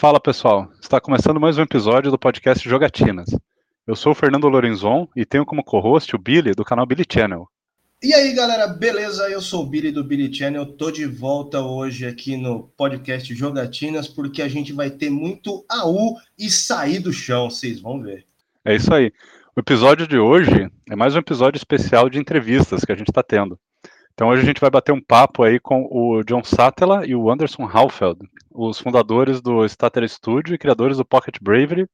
Fala pessoal, está começando mais um episódio do podcast Jogatinas. Eu sou o Fernando Lorenzon e tenho como co-host o Billy do canal Billy Channel. E aí galera, beleza? Eu sou o Billy do Billy Channel, tô de volta hoje aqui no podcast Jogatinas porque a gente vai ter muito AU e sair do chão, vocês vão ver. É isso aí. O episódio de hoje é mais um episódio especial de entrevistas que a gente está tendo. Então hoje a gente vai bater um papo aí com o John Satella e o Anderson Halfeld, os fundadores do Stater Studio e criadores do Pocket Bravery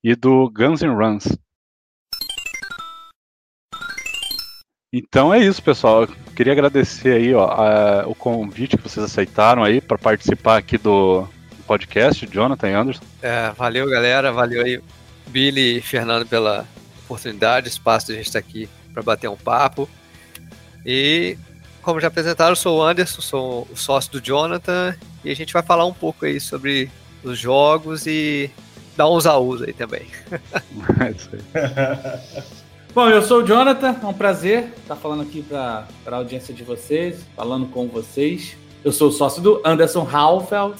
e do Guns N' Runs. Então é isso, pessoal. Eu queria agradecer aí ó, a, o convite que vocês aceitaram aí para participar aqui do podcast, Jonathan e Anderson. É, valeu, galera. Valeu aí, Billy e Fernando, pela oportunidade, espaço de a gente estar aqui para bater um papo. E como já apresentaram, eu sou o Anderson, sou o sócio do Jonathan, e a gente vai falar um pouco aí sobre os jogos e dar uns aus aí também. Bom, eu sou o Jonathan, é um prazer estar falando aqui para a audiência de vocês, falando com vocês. Eu sou o sócio do Anderson Halfeld,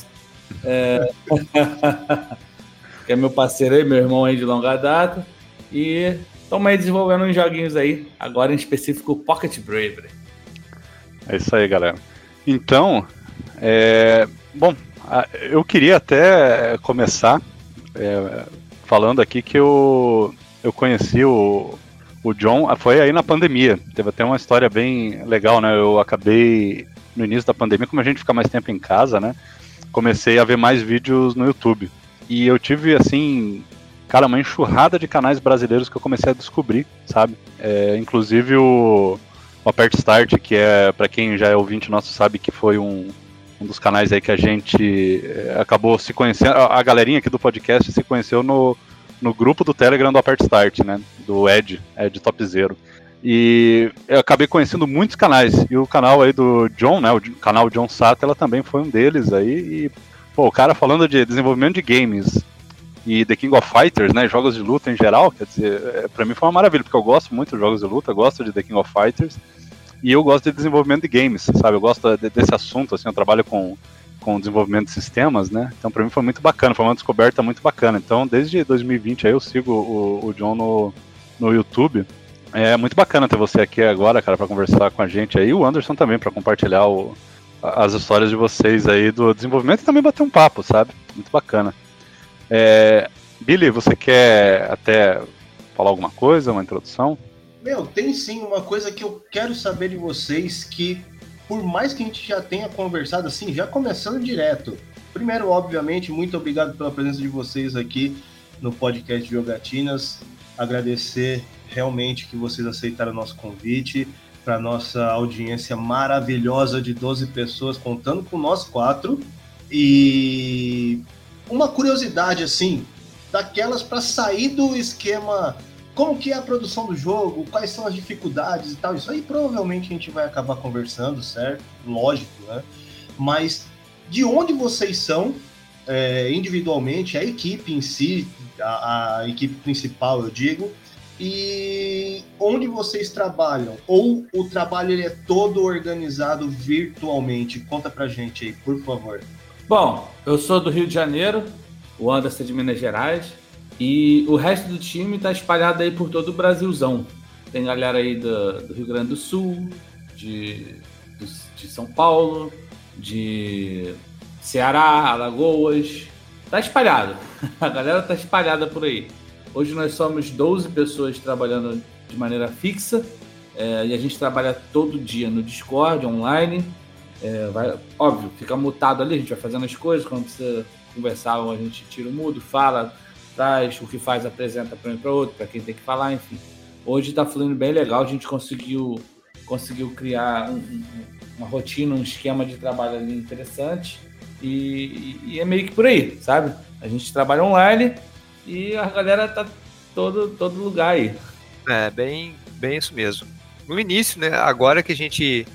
é... que é meu parceiro aí, meu irmão aí de longa data. E estamos aí desenvolvendo uns joguinhos aí, agora em específico Pocket Bravery. É isso aí, galera. Então, é, bom, eu queria até começar é, falando aqui que eu, eu conheci o, o John, foi aí na pandemia. Teve até uma história bem legal, né? Eu acabei, no início da pandemia, como a gente fica mais tempo em casa, né? Comecei a ver mais vídeos no YouTube. E eu tive, assim, cara, uma enxurrada de canais brasileiros que eu comecei a descobrir, sabe? É, inclusive o o Apert Start, que é, para quem já é ouvinte nosso, sabe que foi um, um dos canais aí que a gente eh, acabou se conhecendo. A, a galerinha aqui do podcast se conheceu no, no grupo do Telegram do Apert Start, né? Do Ed, Ed Top Zero. E eu acabei conhecendo muitos canais. E o canal aí do John, né? O canal John Sato, ela também foi um deles aí. E, pô, o cara falando de desenvolvimento de games e The King of Fighters, né? Jogos de luta em geral, quer dizer, é, pra mim foi uma maravilha, porque eu gosto muito de jogos de luta, gosto de The King of Fighters. E eu gosto de desenvolvimento de games, sabe? Eu gosto de, desse assunto, assim, eu trabalho com, com desenvolvimento de sistemas, né? Então para mim foi muito bacana, foi uma descoberta muito bacana. Então desde 2020 aí eu sigo o, o John no, no YouTube. É muito bacana ter você aqui agora, cara, para conversar com a gente aí. O Anderson também para compartilhar o, as histórias de vocês aí do desenvolvimento e também bater um papo, sabe? Muito bacana. É, Billy, você quer até falar alguma coisa, uma introdução? Meu, tem sim uma coisa que eu quero saber de vocês que, por mais que a gente já tenha conversado assim, já começando direto. Primeiro, obviamente, muito obrigado pela presença de vocês aqui no podcast Jogatinas. Agradecer realmente que vocês aceitaram o nosso convite para nossa audiência maravilhosa de 12 pessoas, contando com nós quatro. E uma curiosidade assim, daquelas para sair do esquema como que é a produção do jogo, quais são as dificuldades e tal. Isso aí provavelmente a gente vai acabar conversando, certo? Lógico, né? Mas de onde vocês são é, individualmente, a equipe em si, a, a, equipe principal, eu digo, e onde vocês trabalham? Ou o trabalho ele é todo organizado virtualmente? Conta pra gente aí, por favor. Bom, eu sou do Rio de Janeiro, o Anderson é de Minas Gerais. E o resto do time está espalhado aí por todo o Brasilzão. Tem galera aí do, do Rio Grande do Sul, de, de São Paulo, de Ceará, Alagoas. Tá espalhado. A galera tá espalhada por aí. Hoje nós somos 12 pessoas trabalhando de maneira fixa. É, e a gente trabalha todo dia no Discord, online. É, vai, óbvio, fica mutado ali, a gente vai fazendo as coisas. Quando precisa conversar, a gente tira o mudo, fala, traz, o que faz apresenta para um para outro, para quem tem que falar, enfim. Hoje está fluindo bem legal, a gente conseguiu, conseguiu criar um, um, uma rotina, um esquema de trabalho ali interessante e, e, é meio que por aí, sabe? A gente trabalha online e a galera tá todo, todo lugar aí. É, bem, bem isso mesmo. No início, né, agora que a gente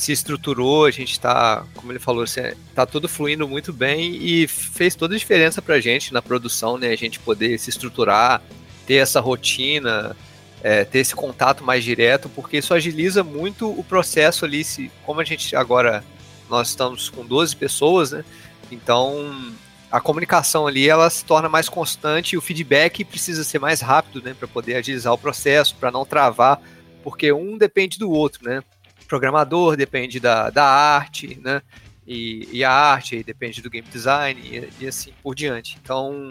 se estruturou, a gente está, como ele falou, está tudo fluindo muito bem e fez toda a diferença para a gente na produção, né? A gente poder se estruturar, ter essa rotina, é, ter esse contato mais direto, porque isso agiliza muito o processo ali. Se, como a gente agora nós estamos com 12 pessoas, né? Então a comunicação ali ela se torna mais constante e o feedback precisa ser mais rápido, né, para poder agilizar o processo, para não travar, porque um depende do outro, né? Programador depende da, da arte, né? E, e a arte depende do game design e, e assim por diante. Então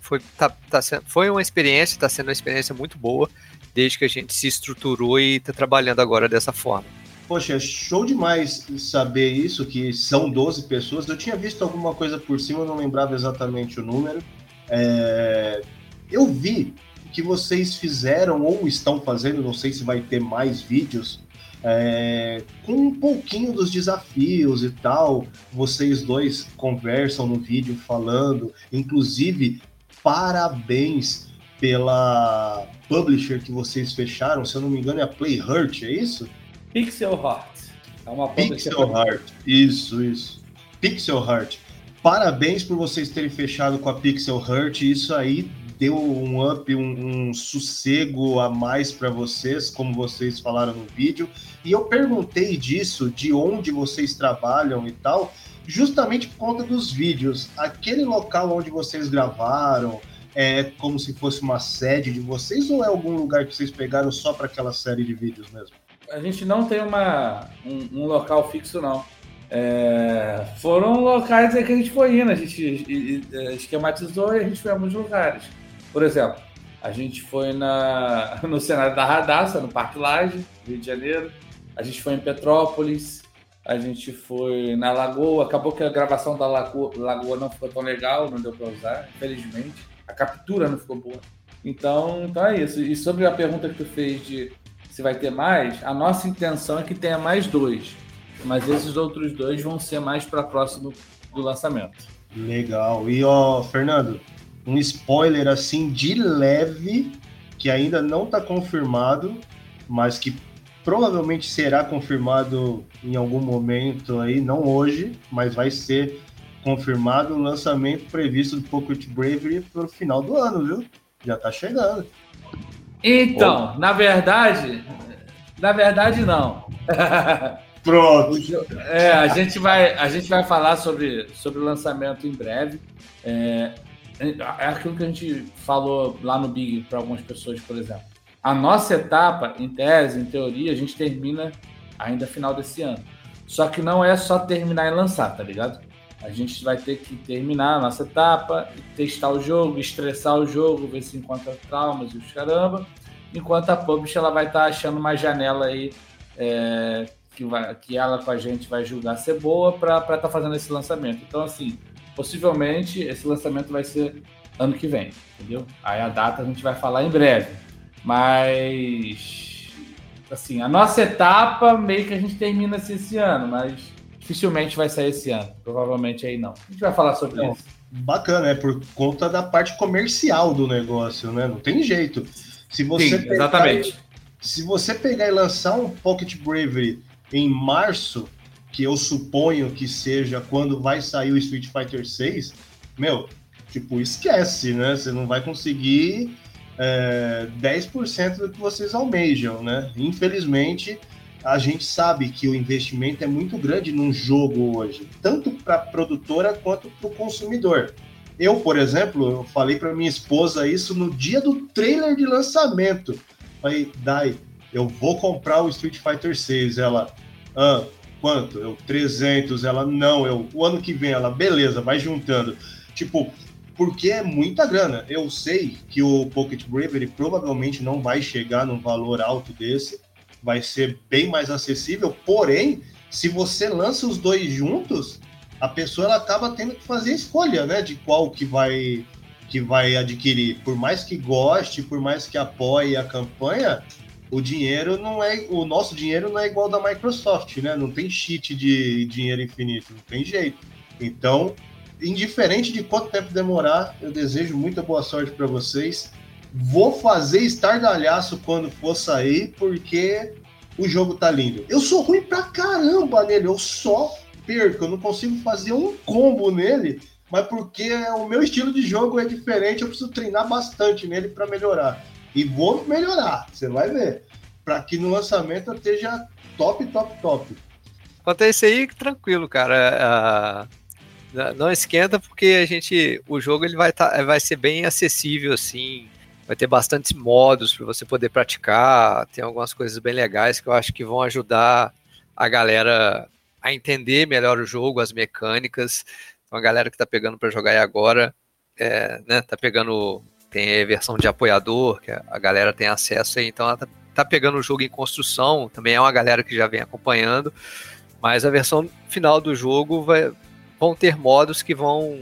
foi, tá, tá sendo, foi uma experiência, está sendo uma experiência muito boa desde que a gente se estruturou e está trabalhando agora dessa forma. Poxa, show demais saber isso, que são 12 pessoas. Eu tinha visto alguma coisa por cima, não lembrava exatamente o número. É... Eu vi que vocês fizeram ou estão fazendo, não sei se vai ter mais vídeos, é... com um pouquinho dos desafios e tal. Vocês dois conversam no vídeo falando, inclusive, parabéns pela publisher que vocês fecharam, se eu não me engano é a Playhurt, é isso? Pixel Heart. É uma Pixel Heart, isso, isso. Pixel Heart. Parabéns por vocês terem fechado com a Pixel Heart. Isso aí deu um up, um, um sossego a mais para vocês, como vocês falaram no vídeo. E eu perguntei disso, de onde vocês trabalham e tal, justamente por conta dos vídeos. Aquele local onde vocês gravaram é como se fosse uma sede de vocês ou é algum lugar que vocês pegaram só para aquela série de vídeos mesmo? a gente não tem uma, um, um local fixo, não. É, foram locais que a gente foi indo, a gente esquematizou e a gente foi a alguns lugares. Por exemplo, a gente foi na, no cenário da Radassa, no Parque Laje, Rio de Janeiro. A gente foi em Petrópolis, a gente foi na Lagoa. Acabou que a gravação da Lagoa, Lagoa não ficou tão legal, não deu para usar, infelizmente. A captura não ficou boa. Então, então é isso. E sobre a pergunta que tu fez de se vai ter mais, a nossa intenção é que tenha mais dois. Mas esses outros dois vão ser mais para próximo do lançamento. Legal. E ó, Fernando, um spoiler assim de leve que ainda não está confirmado, mas que provavelmente será confirmado em algum momento aí, não hoje, mas vai ser confirmado o lançamento previsto do Pocket Bravery para o final do ano, viu? Já está chegando. Então, na verdade, na verdade não. Pronto. É, a gente vai, a gente vai falar sobre, sobre o lançamento em breve. É, é aquilo que a gente falou lá no Big para algumas pessoas, por exemplo. A nossa etapa, em tese, em teoria, a gente termina ainda final desse ano. Só que não é só terminar e lançar, tá ligado? A gente vai ter que terminar a nossa etapa, testar o jogo, estressar o jogo, ver se encontra traumas e os caramba. Enquanto a publisher ela vai estar tá achando uma janela aí é, que, vai, que ela com a gente vai julgar ser boa para estar tá fazendo esse lançamento. Então, assim, possivelmente esse lançamento vai ser ano que vem, entendeu? Aí a data a gente vai falar em breve. Mas, assim, a nossa etapa meio que a gente termina esse ano, mas dificilmente vai sair esse ano. Provavelmente aí não. A gente vai falar sobre então, isso. Bacana, é por conta da parte comercial do negócio, né? Não tem jeito. Se você Sim, exatamente. Se você pegar e lançar um Pocket Bravery em março, que eu suponho que seja quando vai sair o Street Fighter 6, meu, tipo, esquece, né? Você não vai conseguir é, 10% do que vocês almejam, né? Infelizmente, a gente sabe que o investimento é muito grande num jogo hoje, tanto para a produtora quanto para o consumidor. Eu, por exemplo, eu falei para minha esposa isso no dia do trailer de lançamento. Falei, Dai, eu vou comprar o Street Fighter 6. Ela, ah, quanto? Eu, 300. Ela, não, eu, o ano que vem. Ela, beleza, vai juntando. Tipo, porque é muita grana. Eu sei que o Pocket Bravery provavelmente não vai chegar num valor alto desse vai ser bem mais acessível. Porém, se você lança os dois juntos, a pessoa ela acaba tendo que fazer a escolha, né, de qual que vai que vai adquirir. Por mais que goste, por mais que apoie a campanha, o dinheiro não é o nosso dinheiro não é igual da Microsoft, né? Não tem cheat de dinheiro infinito, não tem jeito. Então, indiferente de quanto tempo demorar, eu desejo muita boa sorte para vocês. Vou fazer estardalhaço quando for sair, porque o jogo tá lindo. Eu sou ruim pra caramba nele, eu só perco, eu não consigo fazer um combo nele, mas porque o meu estilo de jogo é diferente, eu preciso treinar bastante nele para melhorar. E vou melhorar, você vai ver. Para que no lançamento eu esteja top, top, top. Quanto a esse aí, tranquilo, cara. Não esquenta porque a gente, o jogo ele vai, tá, vai ser bem acessível assim, vai ter bastantes modos para você poder praticar, tem algumas coisas bem legais que eu acho que vão ajudar a galera a entender melhor o jogo, as mecânicas. Então a galera que está pegando para jogar aí agora, é, né, tá pegando tem a versão de apoiador, que a galera tem acesso aí, então ela tá, tá pegando o jogo em construção, também é uma galera que já vem acompanhando, mas a versão final do jogo vai, vão ter modos que vão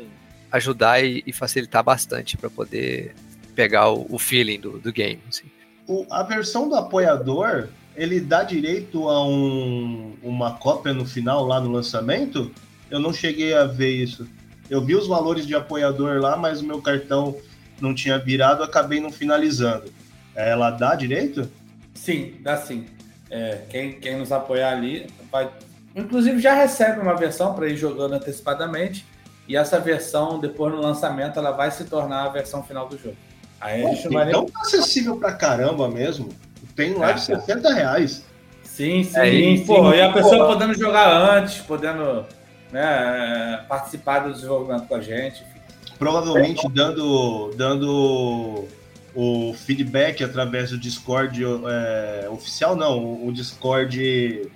ajudar e, e facilitar bastante para poder pegar o, o feeling do, do game. Assim. O, a versão do apoiador, ele dá direito a um, uma cópia no final, lá no lançamento? Eu não cheguei a ver isso. Eu vi os valores de apoiador lá, mas o meu cartão não tinha virado, acabei não finalizando. Ela dá direito? Sim, dá sim. É, quem, quem nos apoiar ali vai Inclusive já recebe uma versão para ir jogando antecipadamente. E essa versão, depois no lançamento, ela vai se tornar a versão final do jogo. Aí a gente não vai então nem... acessível pra caramba mesmo. Tem lá é, de 60 reais. Sim, sim. É, sim, pô, e a pessoa pô. podendo jogar antes, podendo né, participar do desenvolvimento com a gente. Provavelmente dando, dando o feedback através do Discord é, oficial, não, o Discord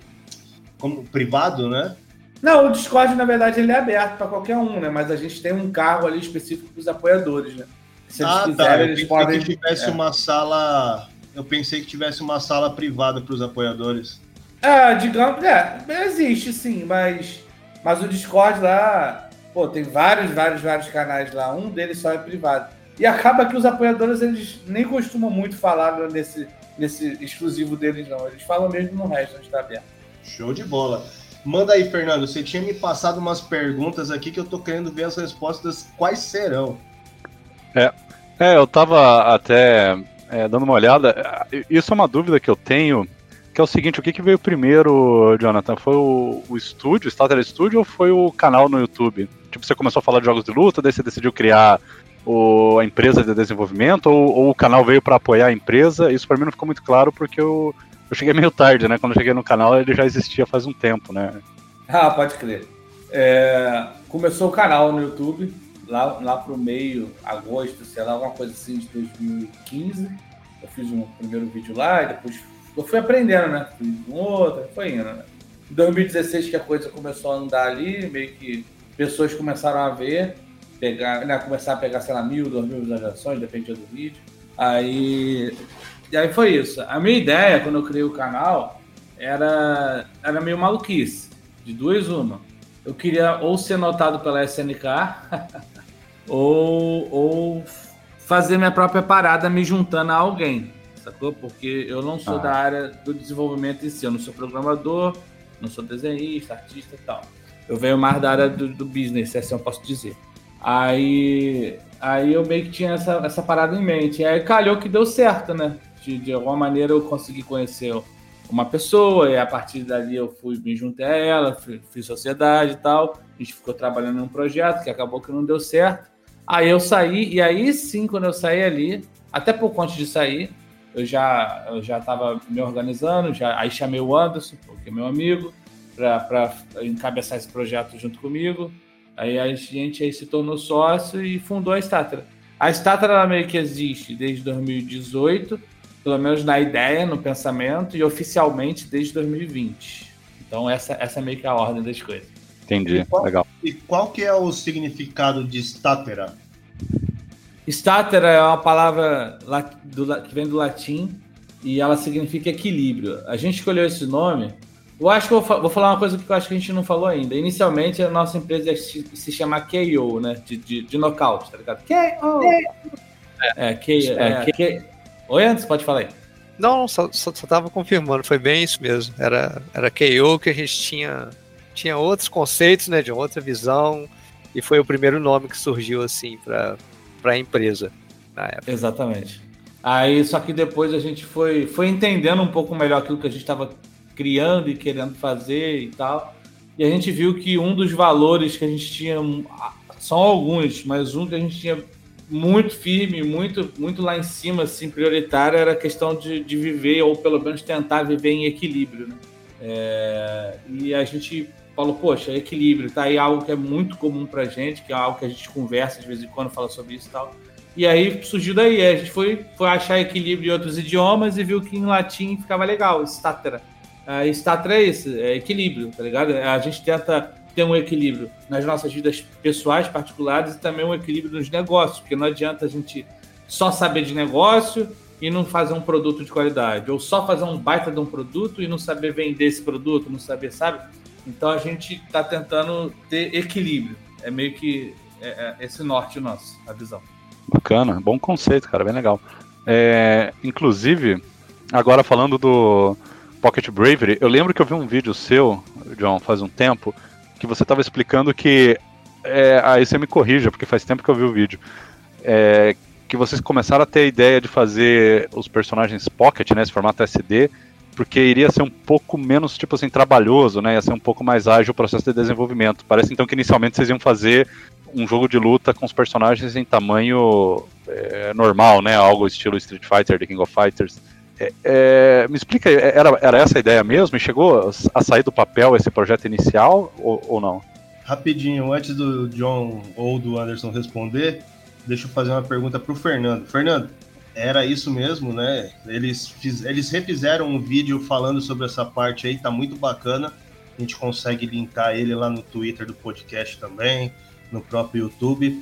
como privado, né? Não, o Discord, na verdade, ele é aberto para qualquer um, né? Mas a gente tem um cargo ali específico para os apoiadores, né? Se eles ah, tá. quiserem, tá. eles podem. Que tivesse é. uma sala. Eu pensei que tivesse uma sala privada para os apoiadores. É, digamos, é, existe sim, mas, mas o Discord lá, pô, tem vários, vários, vários canais lá. Um deles só é privado. E acaba que os apoiadores, eles nem costumam muito falar nesse, nesse exclusivo deles, não. Eles falam mesmo no resto, onde está aberto. Show de bola. Manda aí, Fernando. Você tinha me passado umas perguntas aqui que eu tô querendo ver as respostas. Quais serão? É, é eu tava até é, dando uma olhada. Isso é uma dúvida que eu tenho, que é o seguinte: o que, que veio primeiro, Jonathan? Foi o, o estúdio, o Starter Studio, ou foi o canal no YouTube? Tipo, você começou a falar de jogos de luta, daí você decidiu criar o, a empresa de desenvolvimento, ou, ou o canal veio para apoiar a empresa? Isso para mim não ficou muito claro, porque eu eu cheguei meio tarde, né? Quando eu cheguei no canal, ele já existia faz um tempo, né? Ah, pode crer. É, começou o canal no YouTube, lá, lá pro meio, agosto, sei lá, alguma coisa assim de 2015. Eu fiz um primeiro vídeo lá e depois eu fui aprendendo, né? Fiz um outro, foi indo, né? Em 2016 que a coisa começou a andar ali, meio que pessoas começaram a ver, pegar, né, começar a pegar, sei lá, mil, duas mil visualizações, dependia do vídeo. Aí e aí foi isso. A minha ideia, quando eu criei o canal, era, era meio maluquice. De duas, uma. Eu queria ou ser notado pela SNK, ou, ou fazer minha própria parada me juntando a alguém, sacou? Porque eu não sou ah. da área do desenvolvimento em si. Eu não sou programador, não sou desenhista, artista e tal. Eu venho mais da área do, do business, assim eu posso dizer. Aí, aí eu meio que tinha essa, essa parada em mente. E aí calhou que deu certo, né? de, de alguma maneira eu consegui conhecer uma pessoa e a partir dali eu fui me juntei a ela, fiz sociedade e tal. A gente ficou trabalhando num projeto que acabou que não deu certo. Aí eu saí e aí sim, quando eu saí ali, até pouco antes de sair, eu já eu já estava me organizando, já aí chamei o Anderson, porque é meu amigo, para encabeçar esse projeto junto comigo. Aí a gente aí se tornou sócio e fundou a Statra. A Statra ela meio que existe desde 2018 pelo menos na ideia, no pensamento, e oficialmente desde 2020. Então essa, essa é meio que a ordem das coisas. Entendi, e qual, legal. E qual que é o significado de statera? Statera é uma palavra do, que vem do latim e ela significa equilíbrio. A gente escolheu esse nome. Eu acho que eu vou falar uma coisa que eu acho que a gente não falou ainda. Inicialmente a nossa empresa ia se chamar KO, né? De, de, de nocaute, tá ligado? KO! É, é, K, é, K, Oi, antes, pode falar aí. Não, só, só, só tava confirmando, foi bem isso mesmo. Era, era KO que a gente tinha, tinha outros conceitos, né, de outra visão, e foi o primeiro nome que surgiu, assim, para a empresa na época. Exatamente. Aí, só que depois a gente foi, foi entendendo um pouco melhor aquilo que a gente estava criando e querendo fazer e tal. E a gente viu que um dos valores que a gente tinha, são alguns, mas um que a gente tinha muito firme, muito, muito lá em cima, assim, prioritário era a questão de, de viver, ou pelo menos tentar viver em equilíbrio, né? É, e a gente falou, poxa, equilíbrio, tá aí algo que é muito comum pra gente, que é algo que a gente conversa de vez em quando, fala sobre isso e tal. E aí surgiu daí, a gente foi, foi achar equilíbrio em outros idiomas e viu que em latim ficava legal, statera. Uh, é isso, é equilíbrio, tá ligado? A gente tenta ter um equilíbrio nas nossas vidas pessoais, particulares, e também um equilíbrio nos negócios, porque não adianta a gente só saber de negócio e não fazer um produto de qualidade, ou só fazer um baita de um produto e não saber vender esse produto, não saber, sabe? Então a gente está tentando ter equilíbrio. É meio que é, é esse norte nosso, a visão. Bacana, bom conceito, cara, bem legal. É, inclusive, agora falando do Pocket Bravery, eu lembro que eu vi um vídeo seu, John, faz um tempo, que você estava explicando que. É, aí você me corrija, porque faz tempo que eu vi o vídeo. É, que vocês começaram a ter a ideia de fazer os personagens Pocket, né, esse formato SD, porque iria ser um pouco menos, tipo assim, trabalhoso, né, ia ser um pouco mais ágil o processo de desenvolvimento. Parece então que inicialmente vocês iam fazer um jogo de luta com os personagens em tamanho é, normal, né, algo estilo Street Fighter, The King of Fighters. É, é, me explica, era, era essa a ideia mesmo? E chegou a sair do papel esse projeto inicial ou, ou não? Rapidinho, antes do John ou do Anderson responder, deixa eu fazer uma pergunta para o Fernando. Fernando, era isso mesmo, né? Eles, fiz, eles refizeram um vídeo falando sobre essa parte aí, tá muito bacana. A gente consegue linkar ele lá no Twitter do podcast também, no próprio YouTube.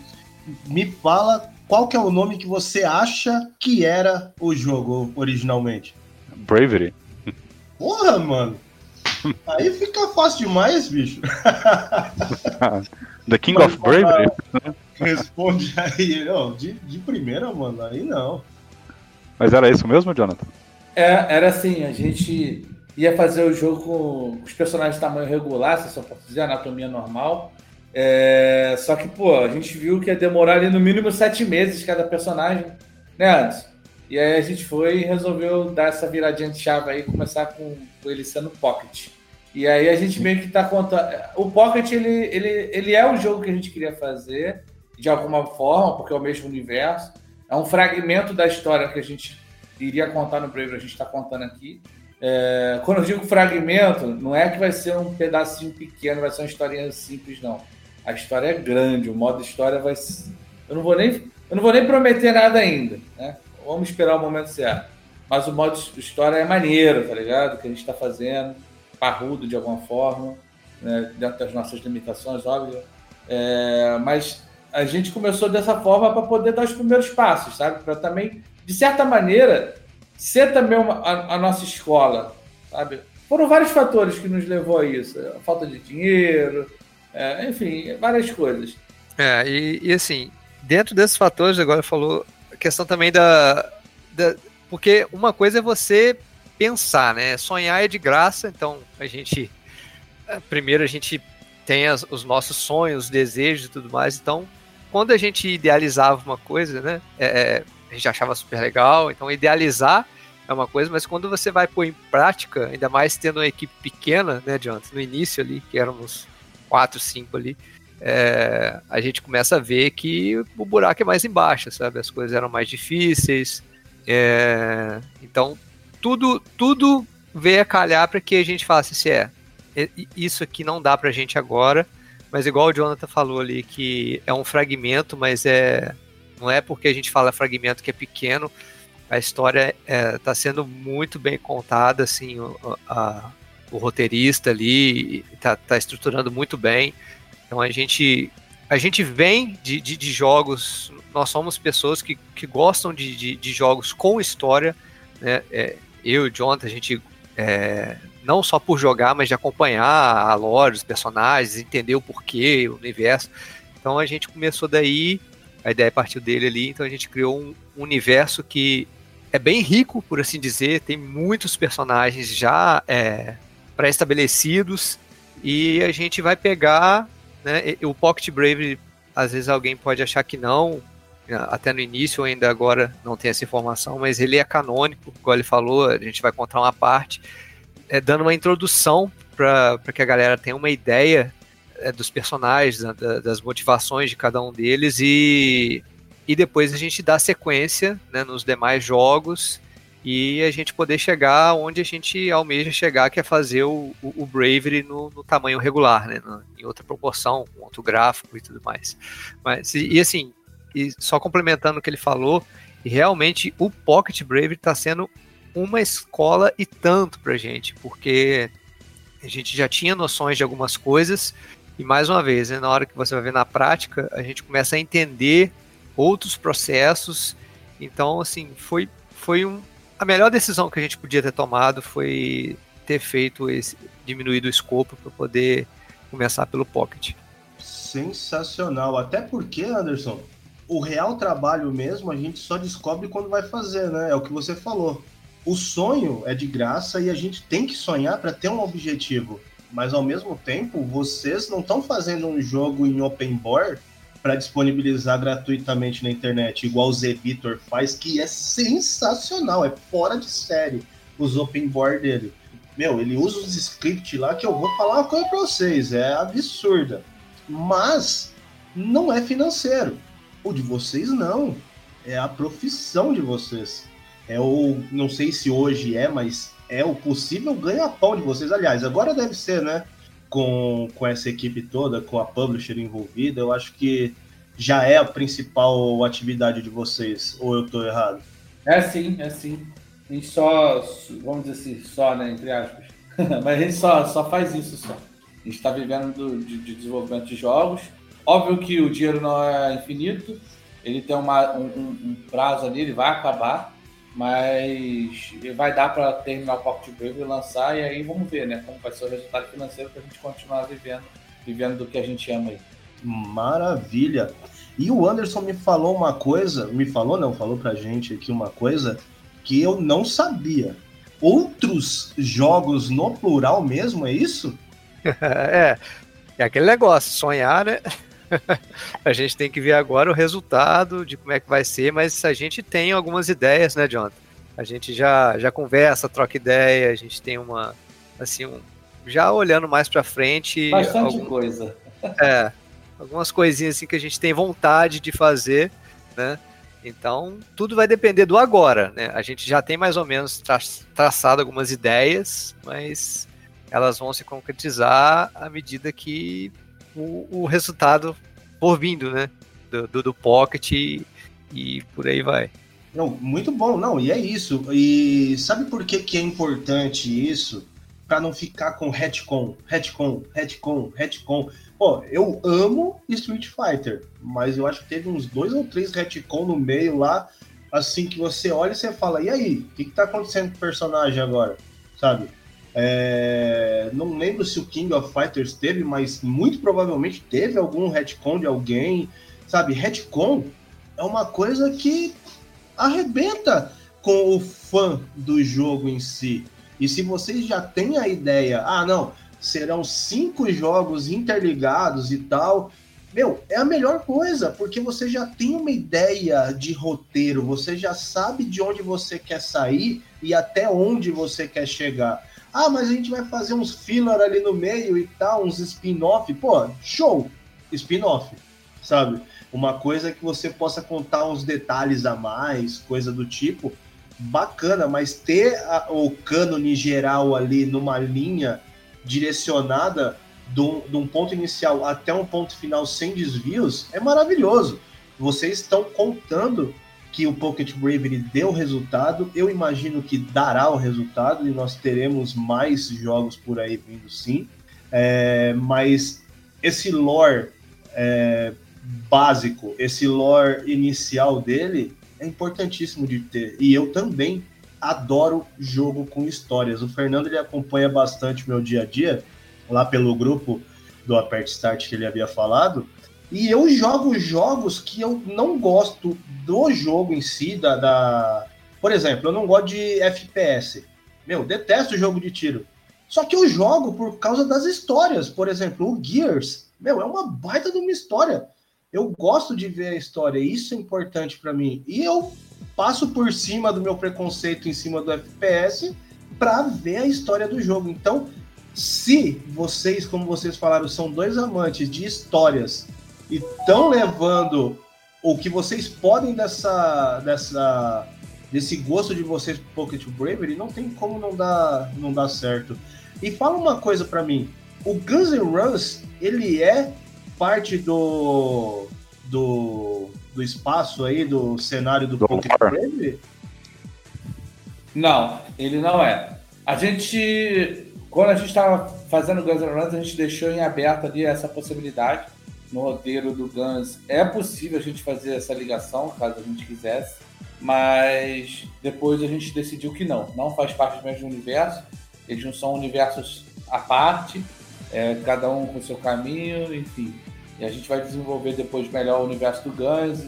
Me fala qual que é o nome que você acha que era o jogo originalmente? Bravery. Porra, mano! Aí fica fácil demais, bicho. The King Mas, of Bravery? Responde aí, oh, de, de primeira, mano, aí não. Mas era isso mesmo, Jonathan? É, era assim, a gente ia fazer o jogo com os personagens de tamanho regular, se só pode dizer, anatomia normal. É, só que, pô, a gente viu que ia demorar ali no mínimo sete meses cada personagem, né, Anderson? E aí a gente foi e resolveu dar essa viradinha de chave aí começar com, com ele sendo Pocket. E aí a gente meio que tá contando. O Pocket, ele, ele, ele é o jogo que a gente queria fazer, de alguma forma, porque é o mesmo universo. É um fragmento da história que a gente iria contar no Brave, a gente está contando aqui. É, quando eu digo fragmento, não é que vai ser um pedacinho pequeno, vai ser uma historinha simples, não. A história é grande, o modo história vai. Eu não vou nem, eu não vou nem prometer nada ainda, né? Vamos esperar o momento certo. Mas o modo história é maneiro, tá ligado? Que a gente está fazendo, parrudo de alguma forma, né? dentro das nossas limitações, óbvio. É, mas a gente começou dessa forma para poder dar os primeiros passos, sabe? Para também, de certa maneira, ser também uma, a, a, nossa escola, sabe? Foram vários fatores que nos levou a isso. A falta de dinheiro, é, enfim, várias coisas. É, e, e, assim, dentro desses fatores, agora falou a questão também da, da. Porque uma coisa é você pensar, né? Sonhar é de graça, então a gente. Primeiro a gente tem as, os nossos sonhos, desejos e tudo mais, então quando a gente idealizava uma coisa, né? É, é, a gente achava super legal, então idealizar é uma coisa, mas quando você vai pôr em prática, ainda mais tendo uma equipe pequena, né, Jonathan, no início ali, que éramos quatro, cinco ali, é, a gente começa a ver que o buraco é mais embaixo, sabe? As coisas eram mais difíceis. É, então, tudo, tudo veio a calhar para que a gente falasse assim, é, isso aqui não dá pra gente agora, mas igual o Jonathan falou ali, que é um fragmento, mas é não é porque a gente fala fragmento que é pequeno. A história está é, tá sendo muito bem contada, assim, a, o roteirista ali está tá estruturando muito bem. Então a gente a gente vem de, de, de jogos, nós somos pessoas que, que gostam de, de, de jogos com história, né? É, eu e o a gente é, não só por jogar, mas de acompanhar a lore, os personagens, entender o porquê, o universo. Então a gente começou daí, a ideia partiu dele ali, então a gente criou um universo que é bem rico, por assim dizer, tem muitos personagens já é, pré-estabelecidos e a gente vai pegar, né, o Pocket Brave, às vezes alguém pode achar que não, até no início ainda agora não tem essa informação, mas ele é canônico, como ele falou, a gente vai contar uma parte, é, dando uma introdução para que a galera tenha uma ideia é, dos personagens, da, das motivações de cada um deles e, e depois a gente dá sequência né, nos demais jogos e a gente poder chegar onde a gente almeja chegar, que é fazer o, o, o Bravery no, no, tamanho regular, né? No, em outra proporção, com outro gráfico e tudo mais. Mas, e, e assim, e só complementando o que ele falou, realmente o Pocket Bravery está sendo uma escola e tanto para gente, porque a gente já tinha noções de algumas coisas, e mais uma vez, né, na hora que você vai ver na prática, a gente começa a entender outros processos. Então, assim, foi, foi um, a melhor decisão que a gente podia ter tomado foi ter feito esse, diminuído o escopo para poder começar pelo Pocket. Sensacional, até porque, Anderson, o real trabalho mesmo a gente só descobre quando vai fazer, né? É o que você falou. O sonho é de graça e a gente tem que sonhar para ter um objetivo. Mas ao mesmo tempo, vocês não estão fazendo um jogo em open board para disponibilizar gratuitamente na internet, igual o Vitor faz, que é sensacional, é fora de série os open board dele. Meu, ele usa os scripts lá que eu vou falar uma coisa para vocês, é absurda. Mas não é financeiro. O de vocês não. É a profissão de vocês. É o, não sei se hoje é, mas é o possível ganha-pão de vocês. Aliás, agora deve ser, né? Com, com essa equipe toda, com a publisher envolvida, eu acho que já é a principal atividade de vocês, ou eu estou errado? É sim, é sim. A gente só, vamos dizer assim, só, né, entre aspas, mas a gente só, só faz isso só. A gente está vivendo do, de, de, desenvolvimento de jogos. Óbvio que o dinheiro não é infinito, ele tem uma, um, um prazo ali, ele vai acabar, mas vai dar para terminar o Pocket Brave e lançar, e aí vamos ver, né, como vai ser o resultado financeiro para a gente continuar vivendo, vivendo do que a gente ama aí. Maravilha! E o Anderson me falou uma coisa, me falou não, falou pra gente aqui uma coisa que eu não sabia. Outros jogos no plural mesmo, é isso? é, é aquele negócio, sonhar, né? a gente tem que ver agora o resultado de como é que vai ser, mas a gente tem algumas ideias, né, Jonathan? A gente já, já conversa, troca ideia, a gente tem uma, assim, um, já olhando mais para frente. Bastante algum, coisa. É, algumas coisinhas assim que a gente tem vontade de fazer, né? Então, tudo vai depender do agora, né? A gente já tem mais ou menos tra traçado algumas ideias, mas elas vão se concretizar à medida que o, o resultado por vindo, né? Do, do, do Pocket e, e, por aí vai. Não, muito bom, não, e é isso. E sabe por que, que é importante isso? Para não ficar com retcon, retcon, retcon, retcon. Pô, eu amo Street Fighter, mas eu acho que teve uns dois ou três retcon no meio lá, assim que você olha e você fala, e aí, o que, que tá acontecendo com o personagem agora? Sabe? É, não lembro se o King of Fighters teve, mas muito provavelmente teve algum retcon de alguém. Sabe, retcon é uma coisa que arrebenta com o fã do jogo em si. E se vocês já têm a ideia, ah, não, serão cinco jogos interligados e tal, meu, é a melhor coisa, porque você já tem uma ideia de roteiro, você já sabe de onde você quer sair e até onde você quer chegar. Ah, mas a gente vai fazer uns filler ali no meio e tal, uns spin-off. Pô, show! Spin-off, sabe? Uma coisa que você possa contar uns detalhes a mais, coisa do tipo. Bacana, mas ter a, o cânone geral ali numa linha direcionada de um ponto inicial até um ponto final sem desvios é maravilhoso. Vocês estão contando que o Pocket Bravery deu resultado. Eu imagino que dará o resultado e nós teremos mais jogos por aí vindo sim. É, mas esse lore é, básico, esse lore inicial dele é importantíssimo de ter. E eu também adoro jogo com histórias. O Fernando ele acompanha bastante meu dia a dia lá pelo grupo do Apert Start que ele havia falado. E eu jogo jogos que eu não gosto do jogo em si, da, da... Por exemplo, eu não gosto de FPS. Meu, detesto jogo de tiro. Só que eu jogo por causa das histórias. Por exemplo, o Gears, meu, é uma baita de uma história. Eu gosto de ver a história, isso é importante para mim. E eu passo por cima do meu preconceito em cima do FPS para ver a história do jogo. Então, se vocês, como vocês falaram, são dois amantes de histórias e estão levando o que vocês podem dessa, dessa desse gosto de vocês Pocket Bravery, não tem como não dar, não dar certo. E fala uma coisa para mim, o Guns N' Roses, ele é parte do, do, do espaço aí, do cenário do, do Pocket Bravery? Não, ele não é. A gente, quando a gente estava fazendo Guns N' Roses, a gente deixou em aberto ali essa possibilidade no roteiro do Guns. É possível a gente fazer essa ligação, caso a gente quisesse, mas depois a gente decidiu que não, não faz parte do mesmo universo. Eles não são universos à parte, é, cada um com seu caminho, enfim. E a gente vai desenvolver depois melhor o universo do Guns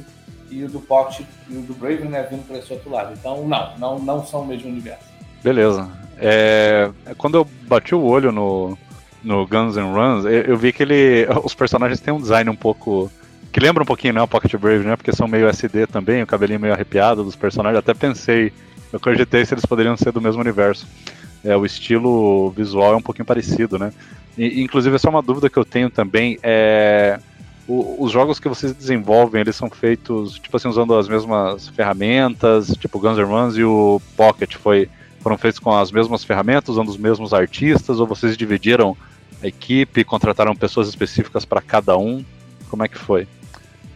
e o do Pocket e o do Brave, né, vindo para esse outro lado. Então, não, não, não são o mesmo universo. Beleza. É, quando eu bati o olho no, no Guns N' Runs, eu, eu, vi que ele, os personagens têm um design um pouco que lembra um pouquinho, né, o Pocket Brave, né, porque são meio SD também, o cabelinho meio arrepiado dos personagens. Até pensei, eu cogitei se eles poderiam ser do mesmo universo. É, o estilo visual é um pouquinho parecido, né? E, inclusive, é uma dúvida que eu tenho também. É, o, os jogos que vocês desenvolvem, eles são feitos, tipo assim, usando as mesmas ferramentas, tipo Guns N' Roses e o Pocket foi, foram feitos com as mesmas ferramentas, usando os mesmos artistas, ou vocês dividiram equipe, contrataram pessoas específicas para cada um? Como é que foi?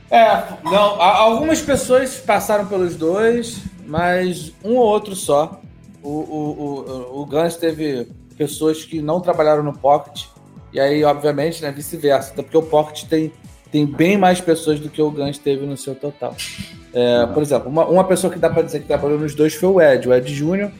É, não, algumas pessoas passaram pelos dois, mas um ou outro só. O, o, o, o Guns teve pessoas que não trabalharam no Pocket, e aí, obviamente, né, vice-versa, até porque o Pocket tem, tem bem mais pessoas do que o Guns teve no seu total. É. Por exemplo, uma, uma pessoa que dá para dizer que trabalhou nos dois foi o Ed, o Ed Júnior,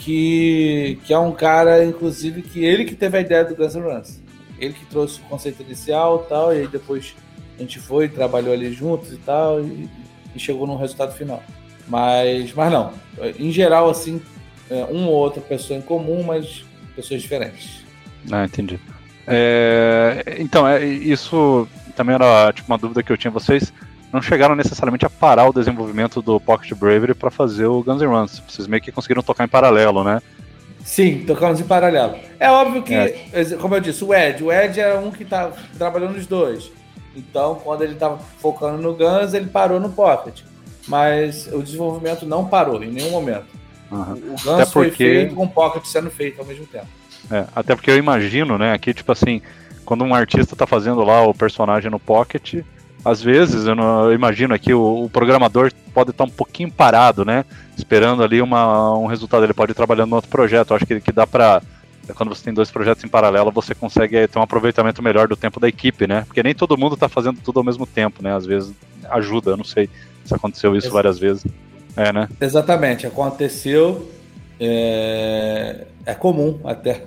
que, que é um cara, inclusive, que ele que teve a ideia do Guns N' Roses. Ele que trouxe o conceito inicial e tal, e aí depois a gente foi, trabalhou ali juntos e tal, e, e chegou num resultado final. Mas, mas não, em geral, assim, é, uma ou outra pessoa em comum, mas pessoas diferentes. Ah, entendi. É, então, é, isso também era tipo, uma dúvida que eu tinha. Vocês não chegaram necessariamente a parar o desenvolvimento do Pocket Bravery para fazer o Guns N' Roses. Vocês meio que conseguiram tocar em paralelo, né? Sim, tocamos em paralelo. É óbvio que, é. como eu disse, o Ed, o Ed é um que tá trabalhando nos dois. Então, quando ele estava focando no Guns, ele parou no Pocket. Mas o desenvolvimento não parou em nenhum momento. Uhum. O Guns porque... foi feito com o Pocket sendo feito ao mesmo tempo. É, até porque eu imagino, né, aqui, tipo assim, quando um artista está fazendo lá o personagem no Pocket, às vezes, eu, não, eu imagino aqui, o, o, programador pode estar um pouquinho parado, né, esperando ali uma, um resultado, ele pode ir trabalhando no outro projeto, eu acho que, que dá para é quando você tem dois projetos em paralelo, você consegue eh, ter um aproveitamento melhor do tempo da equipe, né? Porque nem todo mundo está fazendo tudo ao mesmo tempo, né? Às vezes ajuda, eu não sei se aconteceu isso Ex várias vezes. É, né? Exatamente, aconteceu. É, é comum até.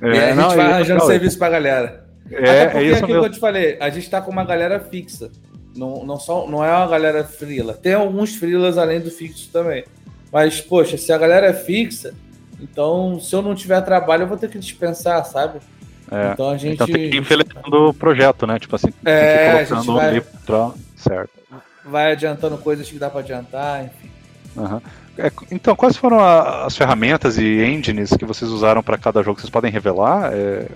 É, a gente não, vai arranjando serviço para a galera. É, até porque é aquilo que eu te falei, a gente está com uma galera fixa. Não, não, só, não é uma galera frila. Tem alguns frilas além do fixo também. Mas, poxa, se a galera é fixa, então, se eu não tiver trabalho, eu vou ter que dispensar, sabe? É, então a gente. Então tem que ir enfileirando o projeto, né? Tipo assim, é, gente vai... pra... certo. Vai adiantando coisas que dá para adiantar, enfim. Uhum. É, então, quais foram a, as ferramentas e engines que vocês usaram para cada jogo? Vocês podem revelar? É,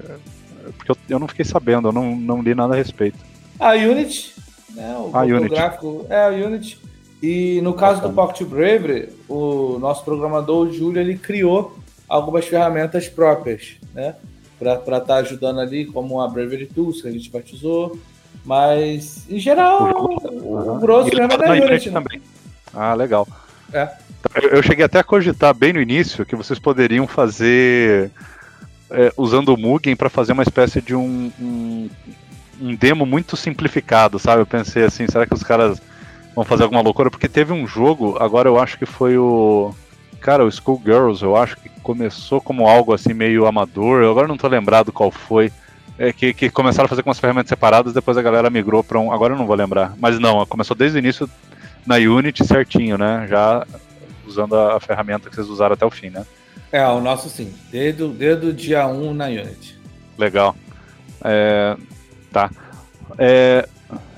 porque eu, eu, não fiquei sabendo, eu não, não li nada a respeito. A Unity, né? O, a Unity. gráfico é a Unity. E no caso do Pocket Bravery, o nosso programador, o Júlio, ele criou algumas ferramentas próprias, né? Para estar tá ajudando ali, como a Bravery Tools, que a gente batizou. Mas, em geral, o, o grosso mesmo é da Unity, né? também. Ah, legal. É. Eu cheguei até a cogitar bem no início que vocês poderiam fazer é, usando o Mugen para fazer uma espécie de um, um, um, demo muito simplificado, sabe? Eu pensei assim, será que os caras vão fazer alguma loucura, porque teve um jogo, agora eu acho que foi o. Cara, o Schoolgirls, eu acho que começou como algo assim meio amador, eu agora não tô lembrado qual foi. É que, que começaram a fazer com as ferramentas separadas, depois a galera migrou para um. Agora eu não vou lembrar. Mas não, começou desde o início na Unity certinho, né? Já usando a, a ferramenta que vocês usaram até o fim, né? É, o nosso sim. Desde, desde o dia 1 na Unity. Legal. É, tá. É,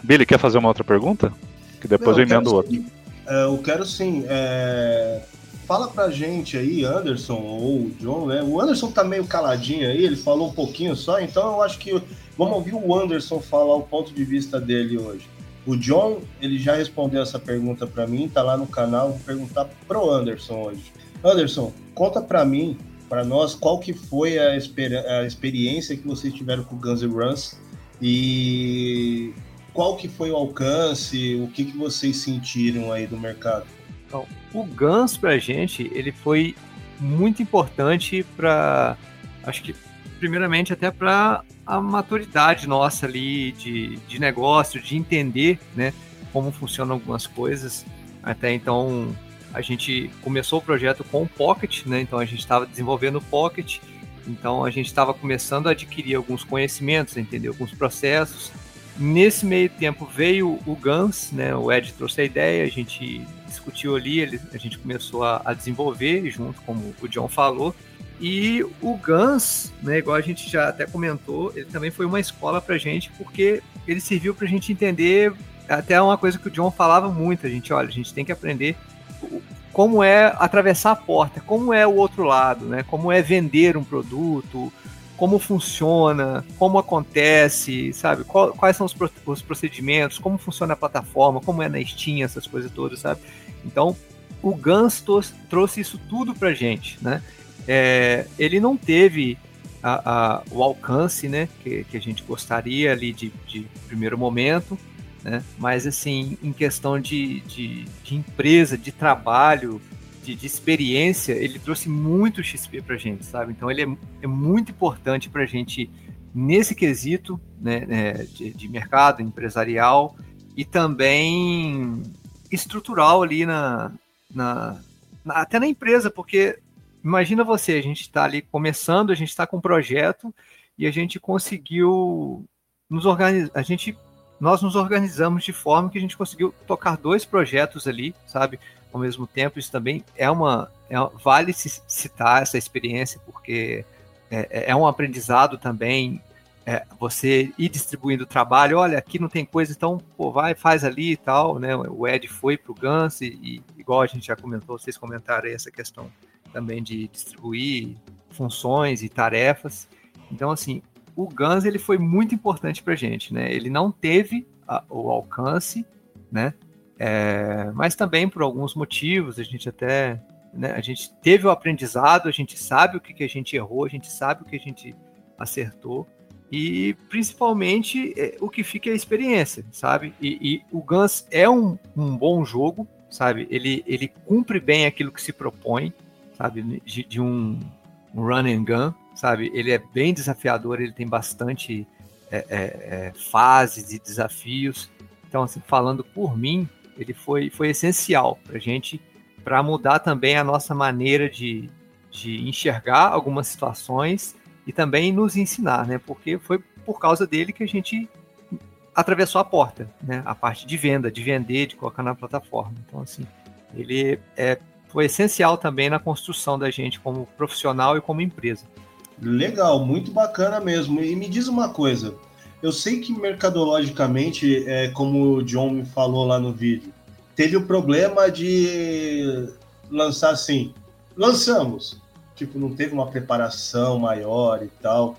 Billy, quer fazer uma outra pergunta? Que depois Não, eu emendo o outro. É, eu quero sim. É... Fala pra gente aí, Anderson ou John, né? O Anderson tá meio caladinho aí, ele falou um pouquinho só, então eu acho que vamos ouvir o Anderson falar o ponto de vista dele hoje. O John, ele já respondeu essa pergunta para mim, tá lá no canal, vou perguntar pro Anderson hoje. Anderson, conta para mim, para nós, qual que foi a, a experiência que vocês tiveram com o Guns N' Roses e qual que foi o alcance, o que, que vocês sentiram aí do mercado? Então, o Guns pra gente, ele foi muito importante para, acho que primeiramente até para a maturidade nossa ali de, de negócio, de entender, né, como funcionam algumas coisas. Até então, a gente começou o projeto com o Pocket, né, então a gente estava desenvolvendo o Pocket, então a gente estava começando a adquirir alguns conhecimentos, entender alguns processos. Nesse meio tempo veio o Gans, né, o Ed trouxe a ideia, a gente discutiu ali, ele, a gente começou a, a desenvolver junto, como o John falou, e o Gans, né, igual a gente já até comentou, ele também foi uma escola pra gente, porque ele serviu pra gente entender até uma coisa que o John falava muito, a gente, olha, a gente tem que aprender como é atravessar a porta, como é o outro lado, né? Como é vender um produto, como funciona, como acontece, sabe? quais são os, os procedimentos, como funciona a plataforma, como é na Steam, essas coisas todas, sabe? Então, o Gans trouxe isso tudo pra gente, né? é, ele não teve a, a, o alcance né, que, que, a gente gostaria ali de, de primeiro momento, né? mas assim, em questão de, de, de empresa, de trabalho, de, de, experiência, ele trouxe muito XP para a gente, sabe? Então ele é, é muito importante para a gente nesse quesito né, né, de, de mercado empresarial e também estrutural ali na, na, na, até na empresa, porque imagina você, a gente está ali começando, a gente está com um projeto e a gente conseguiu nos organizar, a gente nós nos organizamos de forma que a gente conseguiu tocar dois projetos ali, sabe, ao mesmo tempo. Isso também é uma, é, vale citar essa experiência porque é, é, é um aprendizado também. É, você ir distribuindo trabalho, olha, aqui não tem coisa, então pô, vai, faz ali e tal, né? O Ed foi para o Gans e, e, igual a gente já comentou, vocês comentaram aí essa questão também de distribuir funções e tarefas. Então, assim, o Guns ele foi muito importante para a gente, né? Ele não teve a, o alcance, né? É, mas também por alguns motivos, a gente até, né, a gente teve o aprendizado, a gente sabe o que, que a gente errou, a gente sabe o que a gente acertou e principalmente é, o que fica é a experiência, sabe? E, e o Guns é um, um bom jogo, sabe? Ele, ele cumpre bem aquilo que se propõe, sabe? De, de um, um, run and gun, sabe? Ele é bem desafiador, ele tem bastante é, é, é, fases e desafios. Então, assim, falando por mim, ele foi, foi essencial para gente, para mudar também a nossa maneira de, de enxergar algumas situações e também nos ensinar, né? Porque foi por causa dele que a gente atravessou a porta, né? A parte de venda, de vender, de colocar na plataforma. Então, assim, ele é foi essencial também na construção da gente como profissional e como empresa. Legal, muito bacana mesmo. E me diz uma coisa, eu sei que mercadologicamente, é, como o John me falou lá no vídeo, teve o problema de lançar assim, lançamos, tipo, não teve uma preparação maior e tal.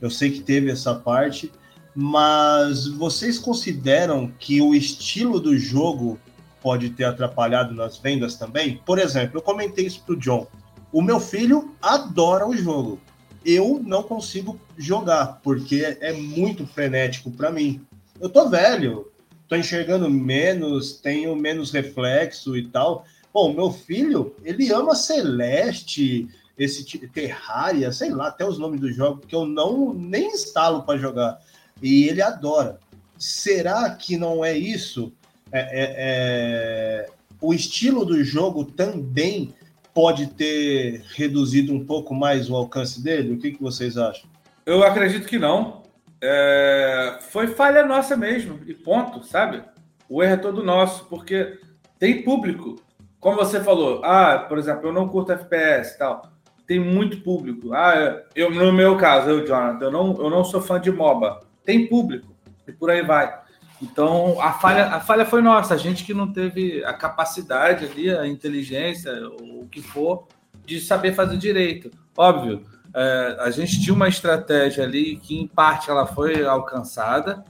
Eu sei que teve essa parte, mas vocês consideram que o estilo do jogo pode ter atrapalhado nas vendas também? Por exemplo, eu comentei isso pro John. O meu filho adora o jogo. Eu não consigo jogar porque é muito frenético para mim. Eu tô velho, tô enxergando menos, tenho menos reflexo e tal. Bom, meu filho, ele ama Celeste, esse Terraria, sei lá, até os nomes do jogo que eu não nem instalo para jogar. E ele adora. Será que não é isso é, é, é, o estilo do jogo também pode ter reduzido um pouco mais o alcance dele? O que, que vocês acham? Eu acredito que não. É, foi falha nossa mesmo, e ponto, sabe? O erro é todo nosso, porque tem público. Como você falou, ah, por exemplo, eu não curto FPS e tal. Tem muito público. Ah, eu, no meu caso, eu, Jonathan, eu não, eu não sou fã de MOBA. Tem público. E por aí vai. Então, a falha, a falha foi nossa, a gente que não teve a capacidade ali, a inteligência, o que for, de saber fazer direito. Óbvio, é, a gente tinha uma estratégia ali que, em parte, ela foi alcançada,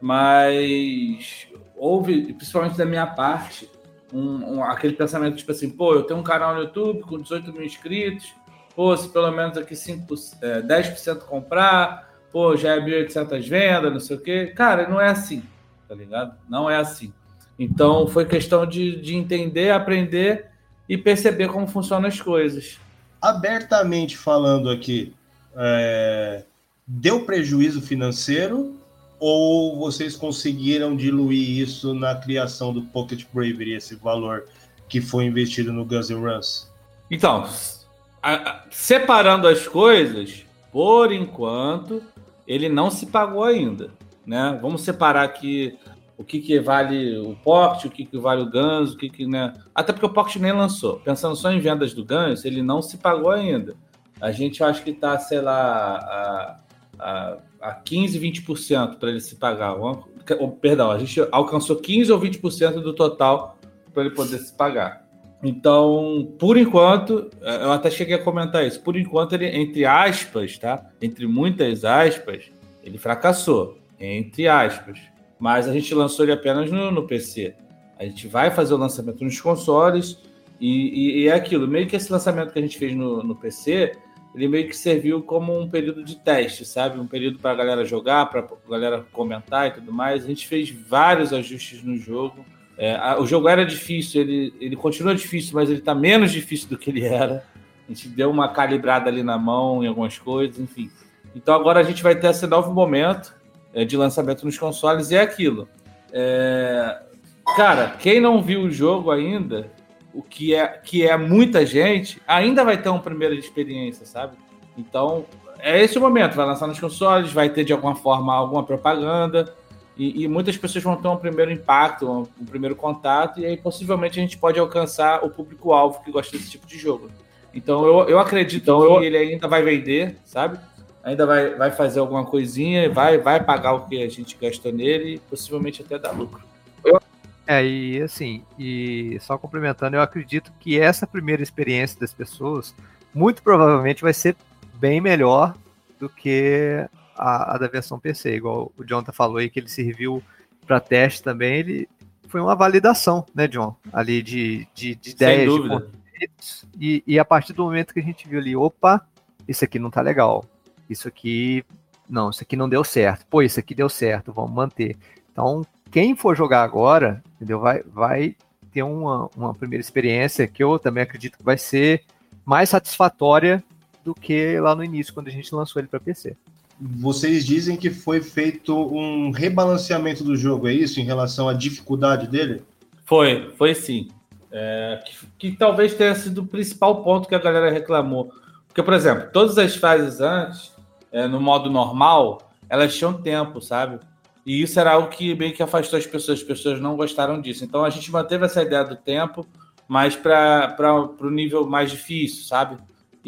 mas houve, principalmente da minha parte, um, um, aquele pensamento tipo assim, pô, eu tenho um canal no YouTube com 18 mil inscritos, pô, se pelo menos aqui 5, é, 10% comprar, pô, já é 1.800 vendas, não sei o quê. Cara, não é assim, tá ligado? Não é assim. Então foi questão de, de entender, aprender e perceber como funcionam as coisas. Abertamente falando aqui, é, deu prejuízo financeiro ou vocês conseguiram diluir isso na criação do Pocket Bravery, esse valor que foi investido no Guns N' Roses? Então, a, a, separando as coisas, por enquanto, ele não se pagou ainda. Né? Vamos separar aqui o que, que vale o Pocket, o que, que vale o Guns, o que, que. Né? Até porque o Pocket nem lançou. Pensando só em vendas do Guns, ele não se pagou ainda. A gente acho que está, sei lá, a, a, a 15, 20% para ele se pagar. perdão, a gente alcançou 15 ou 20% do total para ele poder se pagar. Então, por enquanto, eu até cheguei a comentar isso. Por enquanto, ele, entre aspas, tá? Entre muitas aspas, ele fracassou. Entre aspas. Mas a gente lançou ele apenas no, no PC. A gente vai fazer o lançamento nos consoles. E, e, e, é aquilo, meio que esse lançamento que a gente fez no, no PC, ele meio que serviu como um período de teste, sabe? Um período para a galera jogar, para a galera comentar e tudo mais. A gente fez vários ajustes no jogo. É, a, o jogo era difícil, ele, ele continua difícil, mas ele está menos difícil do que ele era. A gente deu uma calibrada ali na mão em algumas coisas, enfim. Então agora a gente vai ter esse novo momento é, de lançamento nos consoles e é aquilo. É, cara, quem não viu o jogo ainda, o que é, que é muita gente, ainda vai ter uma primeira experiência, sabe? Então, é esse o momento. Vai lançar nos consoles, vai ter de alguma forma alguma propaganda e, e, muitas pessoas vão ter um primeiro impacto, um, um, primeiro contato, e aí possivelmente a gente pode alcançar o público-alvo que gosta desse tipo de jogo. Então eu, eu acredito então, que eu... ele ainda vai vender, sabe? Ainda vai, vai fazer alguma coisinha, vai, vai pagar o que a gente gastou nele e possivelmente até dar lucro. É, e assim, e só complementando, eu acredito que essa primeira experiência das pessoas muito provavelmente vai ser bem melhor do que a, a da versão PC, igual o John tá falou aí que ele serviu para teste também, ele foi uma validação, né, John? Ali de, de, de ideias, de conceitos, e, e a partir do momento que a gente viu ali, opa, isso aqui não tá legal, isso aqui, não, isso aqui não deu certo, pô, isso aqui deu certo, vamos manter. Então, quem for jogar agora, entendeu, vai, vai ter uma, uma primeira experiência que eu também acredito que vai ser mais satisfatória do que lá no início, quando a gente lançou ele para PC vocês dizem que foi feito um rebalanceamento do jogo, é isso, em relação à dificuldade dele? Foi, foi sim. É, que, que, talvez tenha sido o principal ponto que a galera reclamou. Porque, por exemplo, todas as fases antes, é, no modo normal, elas tinham tempo, sabe? E isso era algo que meio que afastou as pessoas, as pessoas não gostaram disso. Então a gente manteve essa ideia do tempo, mas para o nível mais difícil, sabe?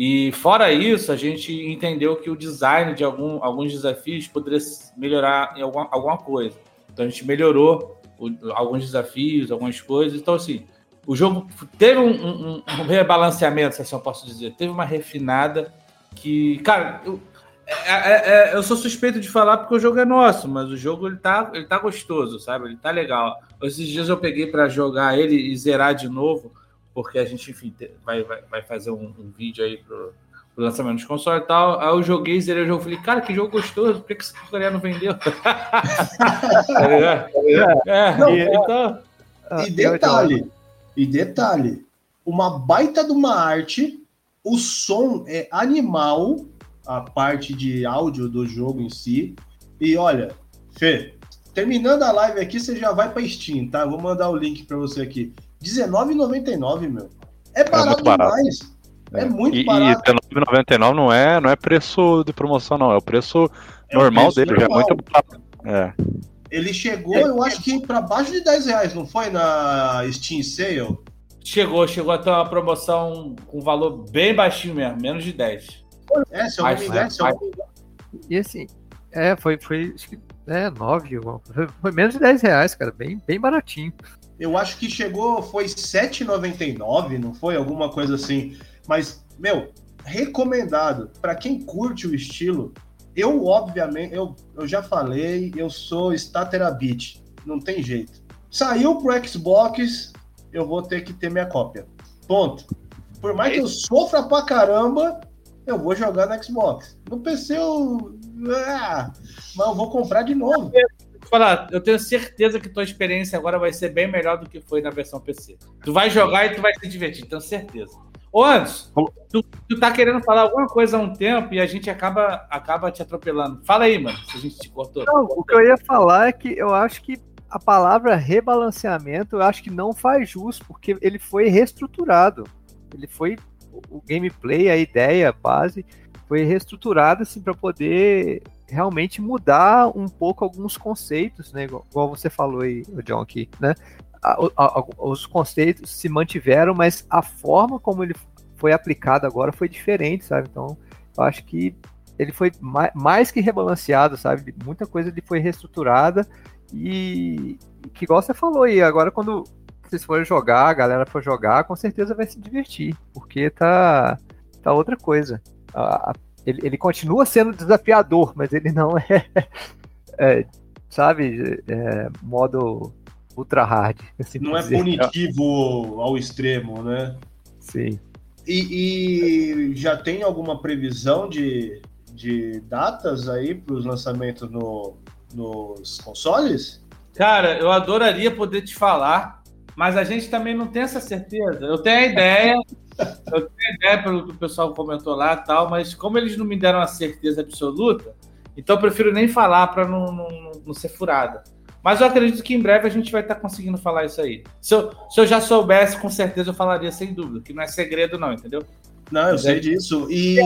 E fora isso, a gente entendeu que o design de algum, alguns desafios poderia melhorar em alguma, alguma coisa. Então a gente melhorou o, alguns desafios, algumas coisas. Então, assim, o jogo teve um, um, um rebalanceamento, se assim eu posso dizer. Teve uma refinada que, cara, eu, é, é, é, eu sou suspeito de falar porque o jogo é nosso, mas o jogo ele tá, ele tá gostoso, sabe? Ele tá legal. Esses dias eu peguei para jogar ele e zerar de novo porque a gente, enfim, vai, vai, vai fazer um, um vídeo aí pro, pro lançamento dos consoles e tal. Aí eu joguei, zerei o jogo, falei, cara, que jogo gostoso, por que, que esse porcaria não vendeu? é, é, não, e, então, e detalhe, e detalhe, uma baita de uma arte, o som é animal, a parte de áudio do jogo em si. E olha, Fê, terminando a live aqui, você já vai para Steam, tá? vou mandar o link para você aqui. R$19,99, meu. É barato, é barato. demais. É, é muito e, barato. E R$19,99 não é, não é preço de promoção, não. É o preço é normal o preço dele, normal. já é muito barato. É. Ele chegou, eu acho que para baixo de 10 reais, não foi na Steam Sale? Chegou, chegou a ter uma promoção com valor bem baixinho mesmo, menos de 10. É, se eu não me engano, se eu não me engano. E assim, é, foi, foi acho que é, 9, foi menos de 10 reais, cara, bem, bem baratinho eu acho que chegou, foi 7,99, não foi? Alguma coisa assim. Mas, meu, recomendado. para quem curte o estilo, eu, obviamente, eu, eu já falei, eu sou Staterabit. Não tem jeito. Saiu pro Xbox, eu vou ter que ter minha cópia. Ponto. Por mais que eu sofra pra caramba, eu vou jogar no Xbox. No PC eu. Ah, mas eu vou comprar de novo. Falar, eu tenho certeza que tua experiência agora vai ser bem melhor do que foi na versão PC. Tu vai jogar e tu vai se divertir, tenho certeza. Ô, Anderson, tu, tu tá querendo falar alguma coisa há um tempo e a gente acaba, acaba te atropelando. Fala aí, mano, se a gente te cortou. Não, o que eu ia falar é que eu acho que a palavra rebalanceamento eu acho que não faz jus, porque ele foi reestruturado. Ele foi o gameplay, a ideia, a base, foi reestruturada assim para poder realmente mudar um pouco alguns conceitos, né? Igual você falou aí, John, aqui, né? os conceitos se mantiveram, mas a forma como ele foi aplicado agora foi diferente, sabe? Então, eu acho que ele foi mais que rebalanceado, sabe? Muita coisa ele foi reestruturada e que igual você falou aí, agora quando vocês forem jogar, a galera for jogar, com certeza vai se divertir, porque tá, tá outra coisa. A, ele, ele continua sendo desafiador, mas ele não é, é sabe, é, modo ultra hard. Assim não é dizer. punitivo ao extremo, né? Sim. E, e já tem alguma previsão de, de datas aí para os lançamentos no, nos consoles? Cara, eu adoraria poder te falar, mas a gente também não tem essa certeza. Eu tenho a ideia, eu tenho ideia pelo que o pessoal comentou lá tal, mas como eles não me deram a certeza absoluta, então eu prefiro nem falar para não, não, não ser furada. Mas eu acredito que em breve a gente vai estar conseguindo falar isso aí. Se eu, se eu já soubesse, com certeza eu falaria sem dúvida, que não é segredo, não, entendeu? Não, eu sei disso. E.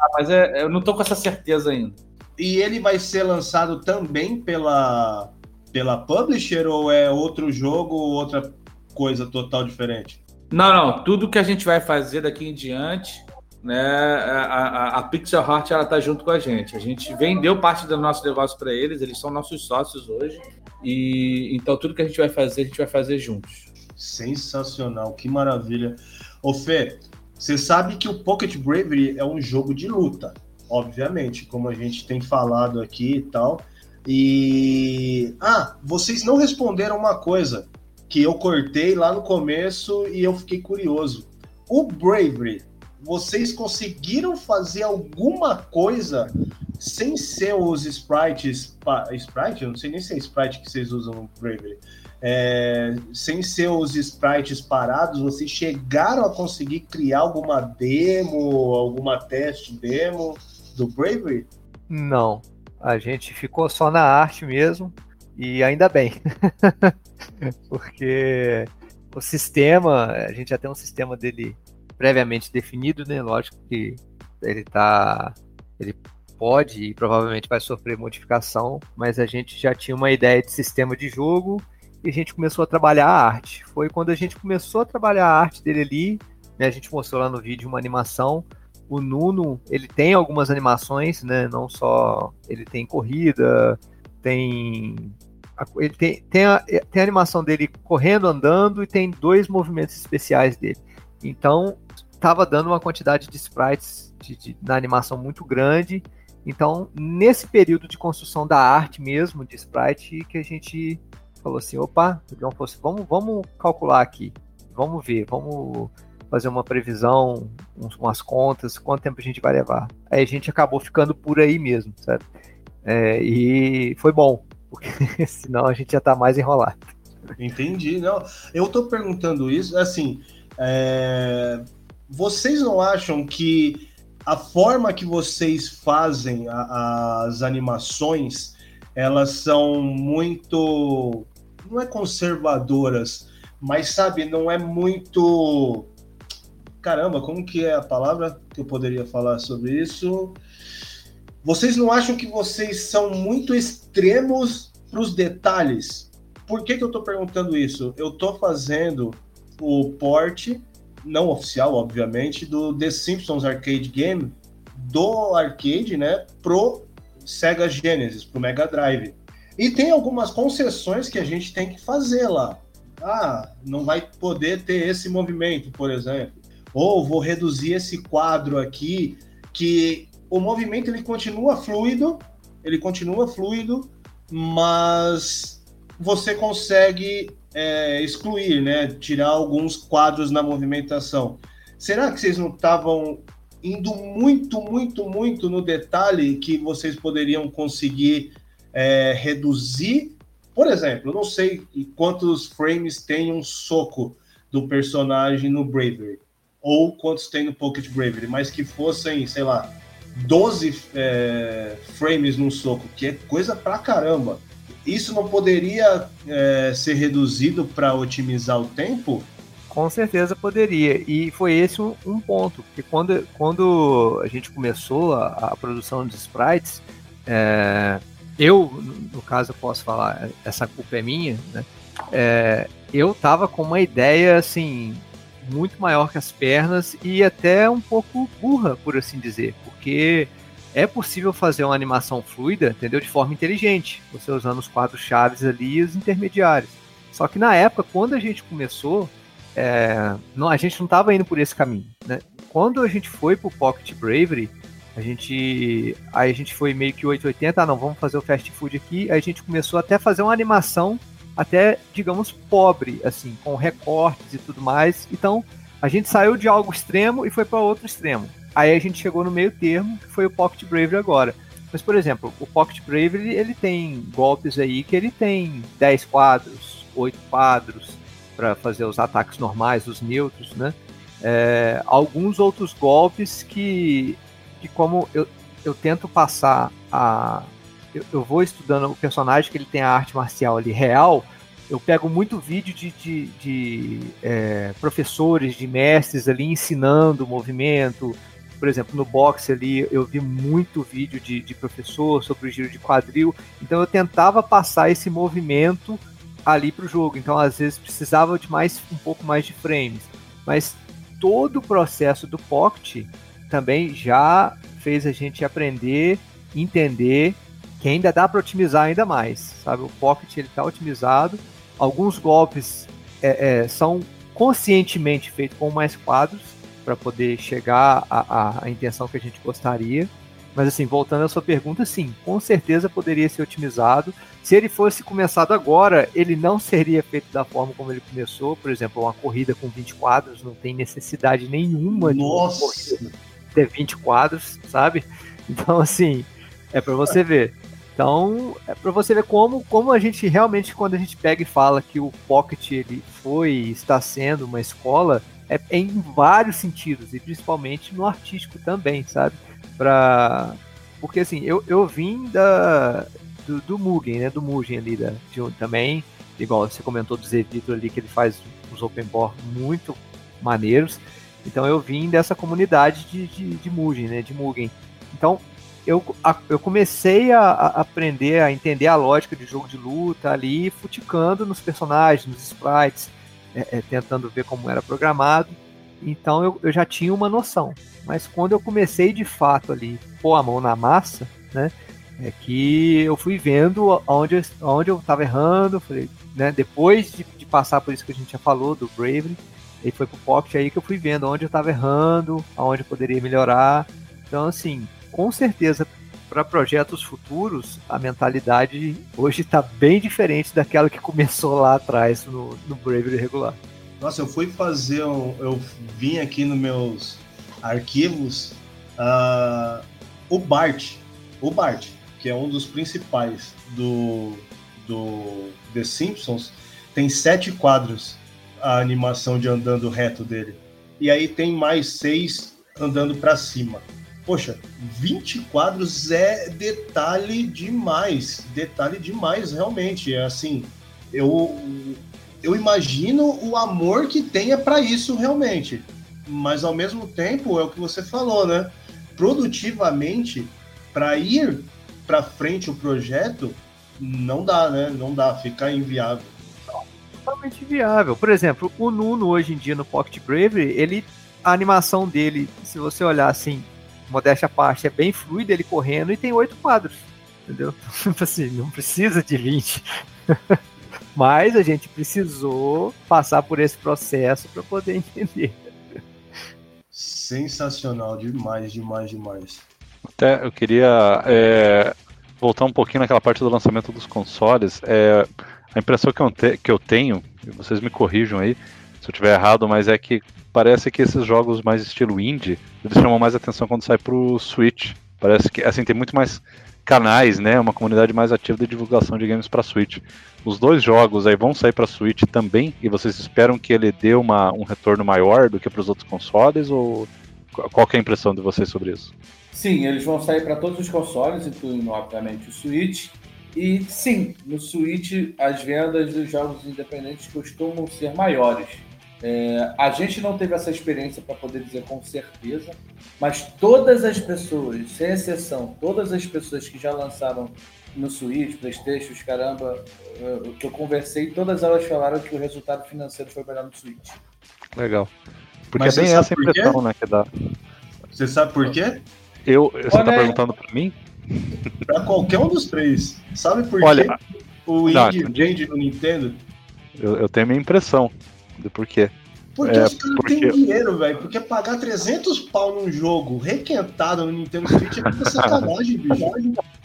Ah, mas é, eu não tô com essa certeza ainda. E ele vai ser lançado também pela, pela publisher ou é outro jogo ou outra coisa total diferente? Não, não. Tudo que a gente vai fazer daqui em diante né, a, a, a Pixel Heart ela tá junto com a gente. A gente vendeu parte do nosso negócio para eles, eles são nossos sócios hoje. E então tudo que a gente vai fazer, a gente vai fazer juntos. Sensacional, que maravilha. Ô Fê, você sabe que o Pocket Bravery é um jogo de luta, obviamente, como a gente tem falado aqui e tal. E ah, vocês não responderam uma coisa que eu cortei lá no começo e eu fiquei curioso. O Bravery vocês conseguiram fazer alguma coisa sem ser os sprites. Sprite? Eu não sei nem se é sprite que vocês usam no Bravery. É, sem ser os sprites parados, vocês chegaram a conseguir criar alguma demo, alguma teste demo do Bravery? Não. A gente ficou só na arte mesmo. E ainda bem. Porque o sistema, a gente já tem um sistema dele previamente definido, né? Lógico que ele tá. Ele pode e provavelmente vai sofrer modificação, mas a gente já tinha uma ideia de sistema de jogo e a gente começou a trabalhar a arte. Foi quando a gente começou a trabalhar a arte dele ali, né? A gente mostrou lá no vídeo uma animação. O Nuno, ele tem algumas animações, né? Não só ele tem corrida, tem ele tem, tem, a, tem a animação dele correndo, andando e tem dois movimentos especiais dele. Então, estava dando uma quantidade de sprites de, de, na animação muito grande. Então, nesse período de construção da arte mesmo, de sprite, que a gente falou assim, opa, então, vamos, vamos calcular aqui, vamos ver, vamos fazer uma previsão, uns, umas contas, quanto tempo a gente vai levar. Aí a gente acabou ficando por aí mesmo, sabe? É, e foi bom, porque senão a gente já está mais enrolado. Entendi, não. Eu estou perguntando isso, assim, é, vocês não acham que a forma que vocês fazem a, as animações elas são muito não é conservadoras, mas sabe, não é muito caramba, como que é a palavra que eu poderia falar sobre isso? Vocês não acham que vocês são muito extremos para os detalhes? Por que, que eu estou perguntando isso? Eu estou fazendo o porte não oficial, obviamente, do The Simpsons Arcade Game do arcade, né, pro Sega Genesis, pro Mega Drive. E tem algumas concessões que a gente tem que fazer lá. Ah, não vai poder ter esse movimento, por exemplo. Ou vou reduzir esse quadro aqui, que o movimento ele continua fluido, ele continua fluido, mas você consegue é, excluir, né? Tirar alguns quadros na movimentação. Será que vocês não estavam indo muito, muito, muito no detalhe que vocês poderiam conseguir é, reduzir? Por exemplo, não sei quantos frames tem um soco do personagem no Bravery, ou quantos tem no Pocket Bravery, mas que fossem, sei lá, 12 é, frames num soco, que é coisa pra caramba. Isso não poderia é, ser reduzido para otimizar o tempo? Com certeza poderia. E foi esse um, ponto, porque quando, quando a gente começou a, a produção dos sprites, é, eu, no caso, eu posso falar, essa culpa é minha, né? É, eu tava com uma ideia assim muito maior que as pernas e até um pouco burra, por assim dizer, porque é possível fazer uma animação fluida, entendeu? De forma inteligente, você usando os quadros chaves ali e os intermediários. Só que na época, quando a gente começou, é, não, a gente não estava indo por esse caminho, né? Quando a gente foi pro Pocket Bravery, a gente aí a gente foi meio que 880, ah, não, vamos fazer o fast food aqui. Aí a gente começou até a fazer uma animação até, digamos, pobre, assim, com recortes e tudo mais. Então, a gente saiu de algo extremo e foi para outro extremo. Aí a gente chegou no meio termo, que foi o Pocket Bravery agora. Mas, por exemplo, o Pocket Bravery, ele tem golpes aí que ele tem 10 quadros, 8 quadros para fazer os ataques normais, os neutros, né? É, alguns outros golpes que, que como eu, eu tento passar a, eu, eu, vou estudando o personagem que ele tem a arte marcial ali real, eu pego muito vídeo de, de, de é, professores, de mestres ali ensinando o movimento. Por exemplo, no boxe ali eu vi muito vídeo de, de professor sobre o giro de quadril. Então eu tentava passar esse movimento ali para o jogo. Então às vezes precisava de mais um pouco mais de frames. Mas todo o processo do Pocket também já fez a gente aprender, entender que ainda dá para otimizar ainda mais, sabe? O Pocket ele está otimizado. Alguns golpes é, é, são conscientemente feitos com mais quadros para poder chegar à, à, intenção que a gente gostaria. Mas assim, voltando à sua pergunta, sim, com certeza poderia ser otimizado. Se ele fosse começado agora, ele não seria feito da forma como ele começou. Por exemplo, uma corrida com 20 quadros não tem necessidade nenhuma Nossa. de ter 20 quadros, sabe? Então, assim, é para você ver. Então, é para você ver como, como a gente realmente, quando a gente pega e fala que o Pocket ele foi está sendo uma escola, é, é em vários sentidos, e principalmente no artístico também, sabe? Pra, porque assim, eu, eu vim da, do, do Mugen, né? Do Mugen ali, da, de, também, igual você comentou do Zevito ali, que ele faz os open board muito maneiros. Então eu vim dessa comunidade de, de, de Mugen, né? De Mugen. Então, eu, a, eu comecei a, a, aprender a entender a lógica de jogo de luta ali, futicando nos personagens, nos sprites, é, é, tentando ver como era programado. Então eu, eu já tinha uma noção. Mas quando eu comecei de fato ali, pôr a mão na massa, né? É que eu fui vendo onde, onde eu estava errando, falei, né? Depois de, de, passar por isso que a gente já falou, do Bravery, e foi pro Pocket aí que eu fui vendo onde eu estava errando, aonde eu poderia melhorar. Então, assim, com certeza para projetos futuros, a mentalidade hoje está bem diferente daquela que começou lá atrás no, no Bravery regular. Nossa, eu fui fazer um, eu vim aqui nos meus arquivos uh, o Bart, o Bart, que é um dos principais do, do The Simpsons, tem sete quadros a animação de andando reto dele. E aí tem mais seis andando para cima. Poxa, 20 quadros é detalhe demais. Detalhe demais, realmente. É assim, eu, eu imagino o amor que tenha para isso realmente. Mas ao mesmo tempo, é o que você falou, né? Produtivamente, para ir para frente o projeto, não dá, né? Não dá, fica inviável. Totalmente inviável. Por exemplo, o Nuno hoje em dia no Pocket Bravery, ele a animação dele, se você olhar assim, modéstia à parte, é bem fluido ele correndo e tem oito quadros. Entendeu? Tipo assim, não precisa de 20. Mas a gente precisou passar por esse processo para poder entender. Sensacional, demais, demais, demais. Até eu queria é, voltar um pouquinho naquela parte do lançamento dos consoles. É, A impressão que eu, te, que eu tenho, e vocês me corrijam aí eu estiver errado, mas é que parece que esses jogos mais estilo indie, eles chamam mais atenção quando sai pro Switch. Parece que assim tem muito mais canais, né? Uma comunidade mais ativa de divulgação de games para Switch. Os dois jogos aí vão sair para Switch também e vocês esperam que ele dê uma, um retorno maior do que para os outros consoles ou qual é a impressão de vocês sobre isso? Sim, eles vão sair para todos os consoles, incluindo obviamente o Switch. E sim, no Switch as vendas dos jogos independentes costumam ser maiores. É, a gente não teve essa experiência para poder dizer com certeza, mas todas as pessoas, sem exceção, todas as pessoas que já lançaram no Switch, Playstation, caramba, o que eu conversei, todas elas falaram que o resultado financeiro foi melhor no Switch. Legal. Porque mas é bem essa impressão, né, que dá. Você sabe por quê? Eu, você está perguntando para mim? Para qualquer um dos três. Sabe por Olha, quê? O indie vende no Nintendo? Eu, eu tenho a minha impressão do porquê. Porque é, os caras porque... têm dinheiro, velho. Porque pagar 300 pau num jogo requentado no Nintendo Switch é muita sacanagem, bicho.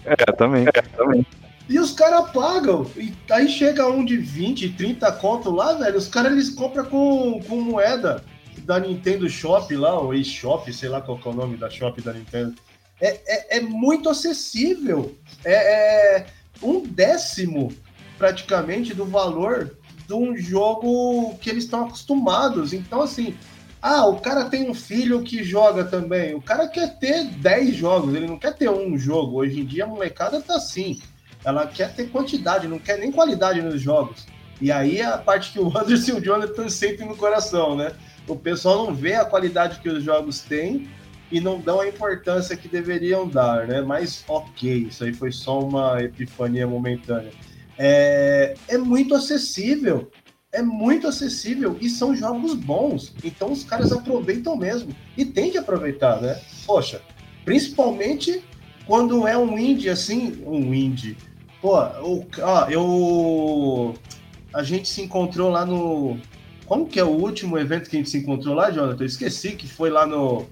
É, também. É, também. E os caras pagam. E aí chega um de 20, 30 conto lá, velho. Os caras eles compram com, com moeda da Nintendo Shop lá, ou eShop, sei lá qual é o nome da shop da Nintendo. É, é, é muito acessível. É, é um décimo praticamente do valor de um jogo que eles estão acostumados. Então, assim, ah, o cara tem um filho que joga também. O cara quer ter 10 jogos, ele não quer ter um jogo. Hoje em dia a molecada tá assim. Ela quer ter quantidade, não quer nem qualidade nos jogos. E aí é a parte que o Anderson e o Jonathan sentem no coração, né? O pessoal não vê a qualidade que os jogos têm e não dão a importância que deveriam dar, né? Mas ok, isso aí foi só uma epifania momentânea é, é muito acessível. É muito acessível e são jogos bons. Então os caras aproveitam mesmo. E tem que aproveitar, né? Poxa, principalmente quando é um indie assim, um indie. Pô, o, ó, eu. A gente se encontrou lá no. Como que é o último evento que a gente se encontrou lá, Jonathan? Eu esqueci que foi lá no,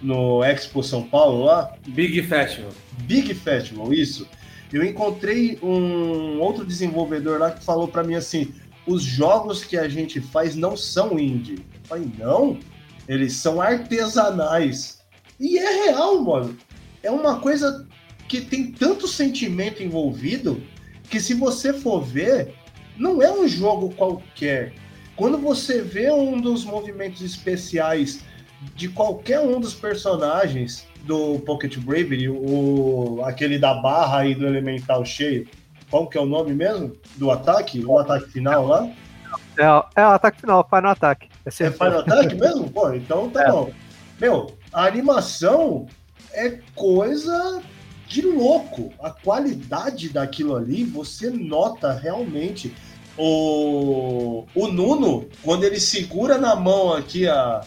no Expo São Paulo lá. Big Festival. Big Festival, isso. Eu encontrei um outro desenvolvedor lá que falou para mim assim: os jogos que a gente faz não são indie. Eu falei, não, eles são artesanais. E é real, mano. É uma coisa que tem tanto sentimento envolvido que se você for ver, não é um jogo qualquer. Quando você vê um dos movimentos especiais de qualquer um dos personagens, do Pocket Bravery, o, aquele da barra e do elemental cheio. Qual que é o nome mesmo? Do ataque? O ataque final lá? É, é o ataque final, Final Attack. É, é Final Attack mesmo? Pô, então tá é. bom. Meu, a animação é coisa de louco. A qualidade daquilo ali, você nota realmente. O, o Nuno, quando ele segura na mão aqui a,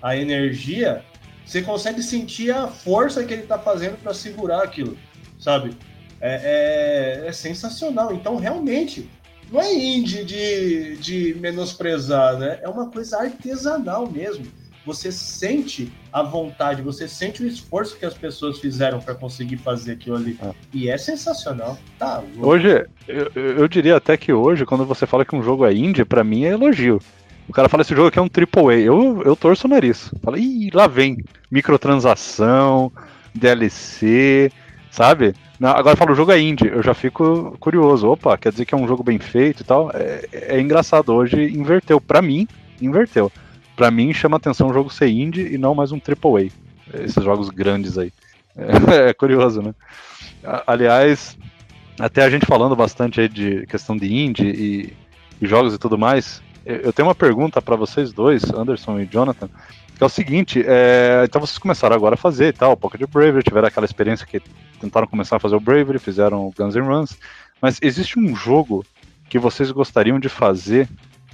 a energia, você consegue sentir a força que ele está fazendo para segurar aquilo, sabe? É, é, é, sensacional. Então, realmente, não é indie de, de menosprezar, né? É uma coisa artesanal mesmo. Você sente a vontade, você sente o esforço que as pessoas fizeram para conseguir fazer aquilo ali. É. E é sensacional. Tá, hoje, eu, eu diria até que hoje, quando você fala que um jogo é indie, para mim é elogio. O cara fala esse jogo aqui é um AAA. Eu, eu torço o nariz. Fala, ih, lá vem. Microtransação, DLC, sabe? Agora fala, o jogo é indie. Eu já fico curioso. Opa, quer dizer que é um jogo bem feito e tal. É, é engraçado. Hoje inverteu. Pra mim, inverteu. Pra mim, chama atenção o jogo ser indie e não mais um AAA. Esses jogos grandes aí. É, é curioso, né? Aliás, até a gente falando bastante aí de questão de indie e, e jogos e tudo mais, eu tenho uma pergunta para vocês dois, Anderson e Jonathan, que é o seguinte, é, então vocês começaram agora a fazer e tal, Pocket Bravery, tiveram aquela experiência que tentaram começar a fazer o Bravery, fizeram o Guns N' Runs, mas existe um jogo que vocês gostariam de fazer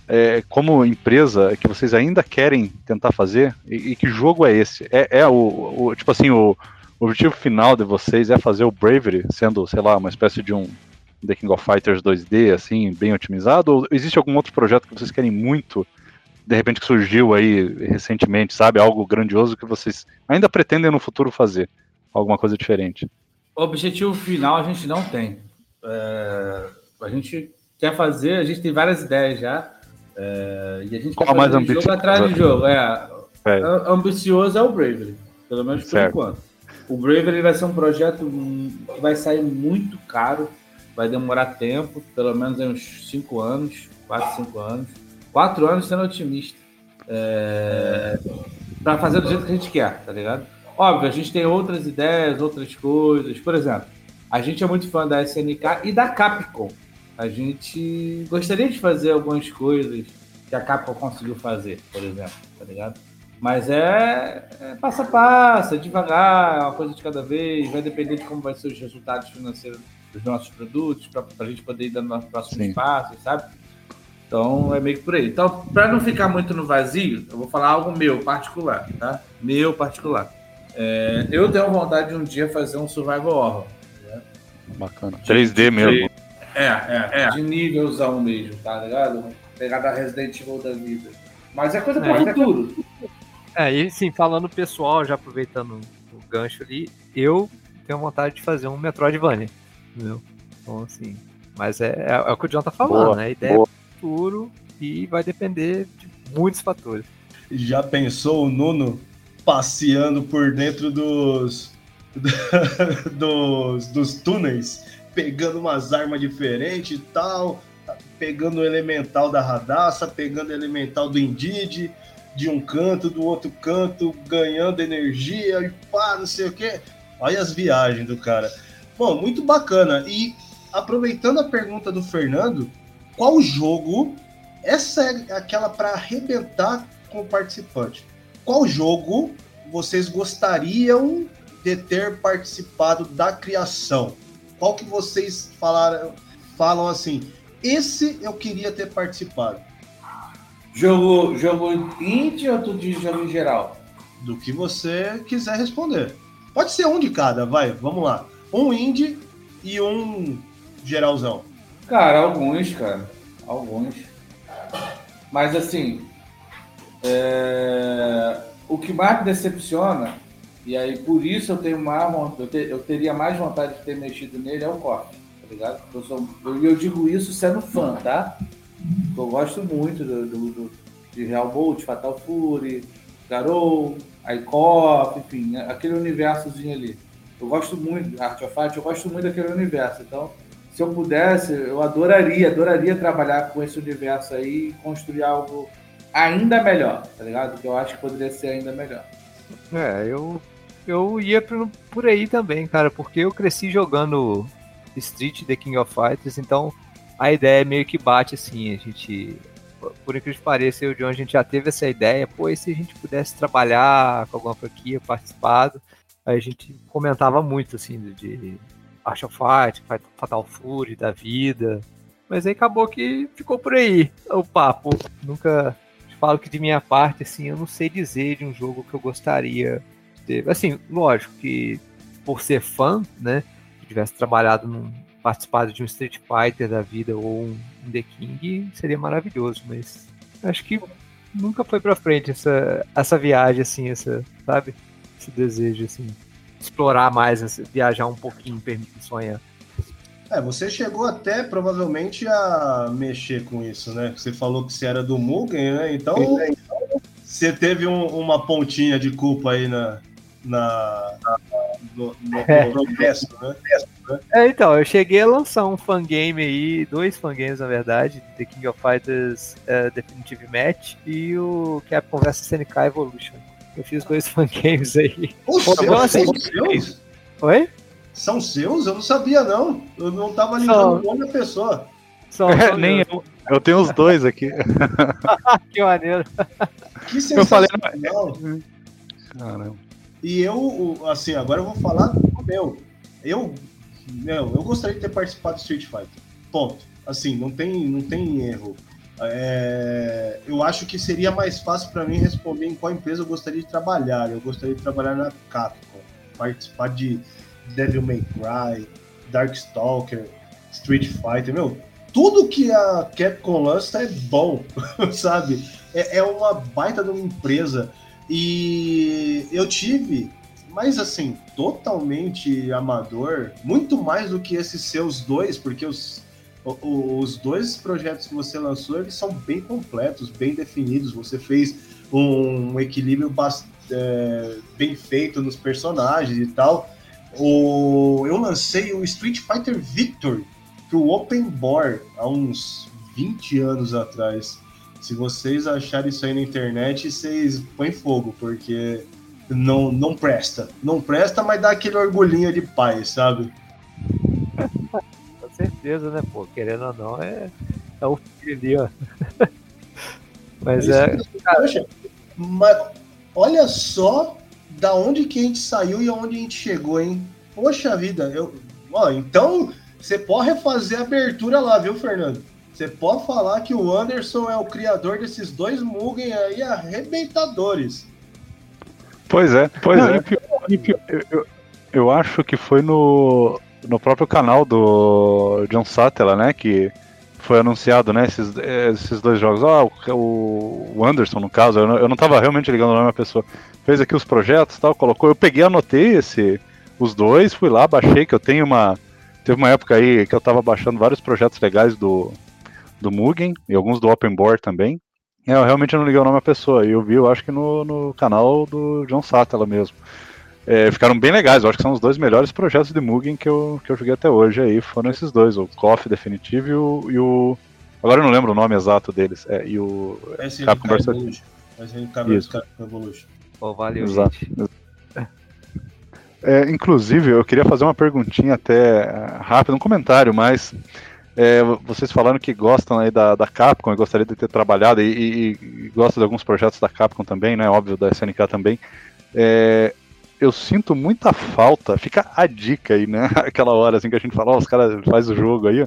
é, como empresa, que vocês ainda querem tentar fazer, e, e que jogo é esse? É, é o, o, tipo assim, o, o objetivo final de vocês é fazer o Bravery, sendo, sei lá, uma espécie de um The King of Fighters 2D, assim, bem otimizado? Ou existe algum outro projeto que vocês querem muito, de repente que surgiu aí recentemente, sabe? Algo grandioso que vocês ainda pretendem no futuro fazer? Alguma coisa diferente? O objetivo final a gente não tem. É, a gente quer fazer, a gente tem várias ideias já. É, e a gente Qual quer mais fazer jogo ambicioso? atrás de jogo. É, É. ambicioso é o Bravery, pelo menos por Certo. enquanto. O Bravery vai ser um projeto hum, que vai sair muito caro, vai demorar tempo, pelo menos uns 5 anos, 4, 5 anos. 4 anos sendo otimista. É, para fazer do jeito que a gente quer, tá ligado? Óbvio, a gente tem outras ideias, outras coisas. Por exemplo, a gente é muito fã da SNK e da Capcom. A gente gostaria de fazer algumas coisas que a Capcom conseguiu fazer, por exemplo, tá ligado? Mas é, é passo a passo, é devagar, é uma coisa de cada vez, vai depender de como vai ser os resultados financeiros dos nossos produtos, para a gente poder ir dando nossos próximos Sim. passos, sabe? Então é meio que por aí. Então, para não ficar muito no vazio, eu vou falar algo meu particular, tá? Meu particular. É, eu tenho vontade de um dia fazer um survival horror. Bacana. 3D mesmo. É, é, é. De nívelzão mesmo, tá ligado? Pegada Resident Evil da vida. Mas é coisa pro É, futuro. É, e sim, falando pessoal, já aproveitando o gancho ali, eu tenho vontade de fazer um Metroidvania, entendeu? Então, assim, mas é, é, é o que o John tá falando, Boa, né? A ideia boa. é futuro e vai depender de muitos fatores. Já pensou o Nuno passeando por dentro dos, dos, dos túneis, pegando umas armas diferentes e tal, pegando o elemental da Radassa, pegando o elemental do Indeed, de um canto, do outro canto, ganhando energia e pá, não sei o quê. Olha as viagens do cara. Bom, muito bacana. E aproveitando a pergunta do Fernando, qual jogo essa é aquela para arrebentar com o participante. Qual jogo vocês gostariam de ter participado da criação? Qual que vocês falaram, falam assim? Esse eu queria ter participado. Jogo, jogo indie ou tu diz jogo em geral? Do que você quiser responder. Pode ser um de cada, vai, vamos lá. Um indie e um geralzão. Cara, alguns, cara. Alguns. Mas assim, é, o que mais me decepciona, e aí por isso eu tenho mais eu, te- eu teria mais vontade de ter mexido nele, é o corte, tá ligado? Eu, sou, eu, eu digo isso sendo fã, tá? Eu gosto muito do, do, do- de Real Bolt, Fatal Fury, Garou, Icop, enfim, aquele universozinho ali. Eu gosto muito de Art of Fight, eu gosto muito daquele universo. Então, se eu pudesse, eu adoraria, adoraria trabalhar com esse universo aí e construir algo ainda melhor, tá ligado? Que eu acho que poderia ser ainda melhor. É, eu, eu ia por, aí também, cara, porque eu cresci jogando Street The King of Fighters, então a ideia meio que bate assim, a gente. Por incrível que pareça, eu e o John, a gente já teve essa ideia, pô, e se a gente pudesse trabalhar com alguma franquia, participado, a gente comentava muito, assim, de, Art of Fight, Fatal Fury, da vida, mas aí acabou que ficou por aí o papo. Nunca falo que de minha parte, assim, eu não sei dizer de um jogo que eu gostaria de. Assim, lógico que por ser fã, né, que tivesse trabalhado num participado de um Street Fighter da vida ou um The King, seria maravilhoso, mas acho que nunca foi pra frente essa, essa viagem, assim, essa, sabe? Esse desejo, assim, explorar mais, essa- viajar um pouquinho, permitir sonhar. É, você chegou até provavelmente a mexer com isso, né? Você falou que você era do Mugen, né? Então você teve um- uma pontinha de culpa aí na, na, no, no, no processo, né? É, então, eu cheguei a lançar um fangame aí, dois fangames na verdade, The King of Fighters eh, Definitive Match e o Capcom vs SNK Evolution. Eu fiz dois fangames aí. Os Pô, seus, assim, são seus? Oi? São seus? Eu não sabia, não. Eu não tava São. ligando o nome da pessoa. Só, É, nem eu. Eu tenho os dois aqui. Que maneiro. Que Eu falei- sensacional. Caramba. E eu, assim, agora eu vou falar do meu. Eu, meu, eu gostaria de ter participado do Street Fighter. Ponto. Assim, não tem, não tem erro. É, eu acho que seria mais fácil para mim responder em qual empresa eu gostaria de trabalhar. Eu gostaria de trabalhar na Capcom, participar de Devil May Cry, Darkstalker, Street Fighter, meu, tudo que a Capcom lança é bom, sabe? É, é uma baita de uma empresa. E eu tive, mas assim, totalmente amador, muito mais do que esses seus dois, porque os, os dois projetos que você lançou, eles são bem completos, bem definidos. Você fez um equilíbrio é, bem feito nos personagens e tal. O, eu lancei o Street Fighter Victor pro Open Board há uns 20 anos atrás. Se vocês acharem isso aí na internet, vocês põem fogo, porque não, não presta. Não presta, mas dá aquele orgulhinho de pai, sabe? Com certeza, né, pô? Querendo ou não, é, é o filho ali, ó. mas é. Poxa, mas olha só da onde que a gente saiu e aonde a gente chegou, hein? Poxa vida, eu. Ó, então você pode refazer a abertura lá, viu, Fernando? Você pode falar que o Anderson é o criador desses dois Mugen aí arrebentadores. Pois é, pois Não, é. Pior, pior, eu, eu, acho que foi no, no próprio canal do John Sattler, né? Que foi anunciado, né? Esses, esses dois jogos. Ah, o, o Anderson, no caso, eu não, eu não tava realmente ligando o nome da pessoa. Fez aqui os projetos tal, colocou. Eu peguei, anotei esse, os dois, fui lá, baixei, que eu tenho uma. Teve uma época aí que eu tava baixando vários projetos legais do, do Mugen e alguns do Open Board também. É, eu realmente não liguei o nome à pessoa. E eu vi, eu acho que no, no canal do John Satella mesmo. É, ficaram bem legais. Eu acho que são os dois melhores projetos de Mugen que eu, que eu joguei até hoje. Aí foram esses dois, o KOF Definitivo e o, e o. Agora eu não lembro o nome exato deles. É, e o. SNK Capcom Evolution. SNK Evolution. Oh, valeu, Exato. Gente. É, inclusive, eu queria fazer uma perguntinha até é, rápida, um comentário, mas é, vocês falaram que gostam aí da, da Capcom e gostaria de ter trabalhado e, e, e gostam de alguns projetos da Capcom também, né? Óbvio, da SNK também. É, eu sinto muita falta, fica a dica aí, né? Aquela hora assim que a gente fala, oh, os caras fazem o jogo aí.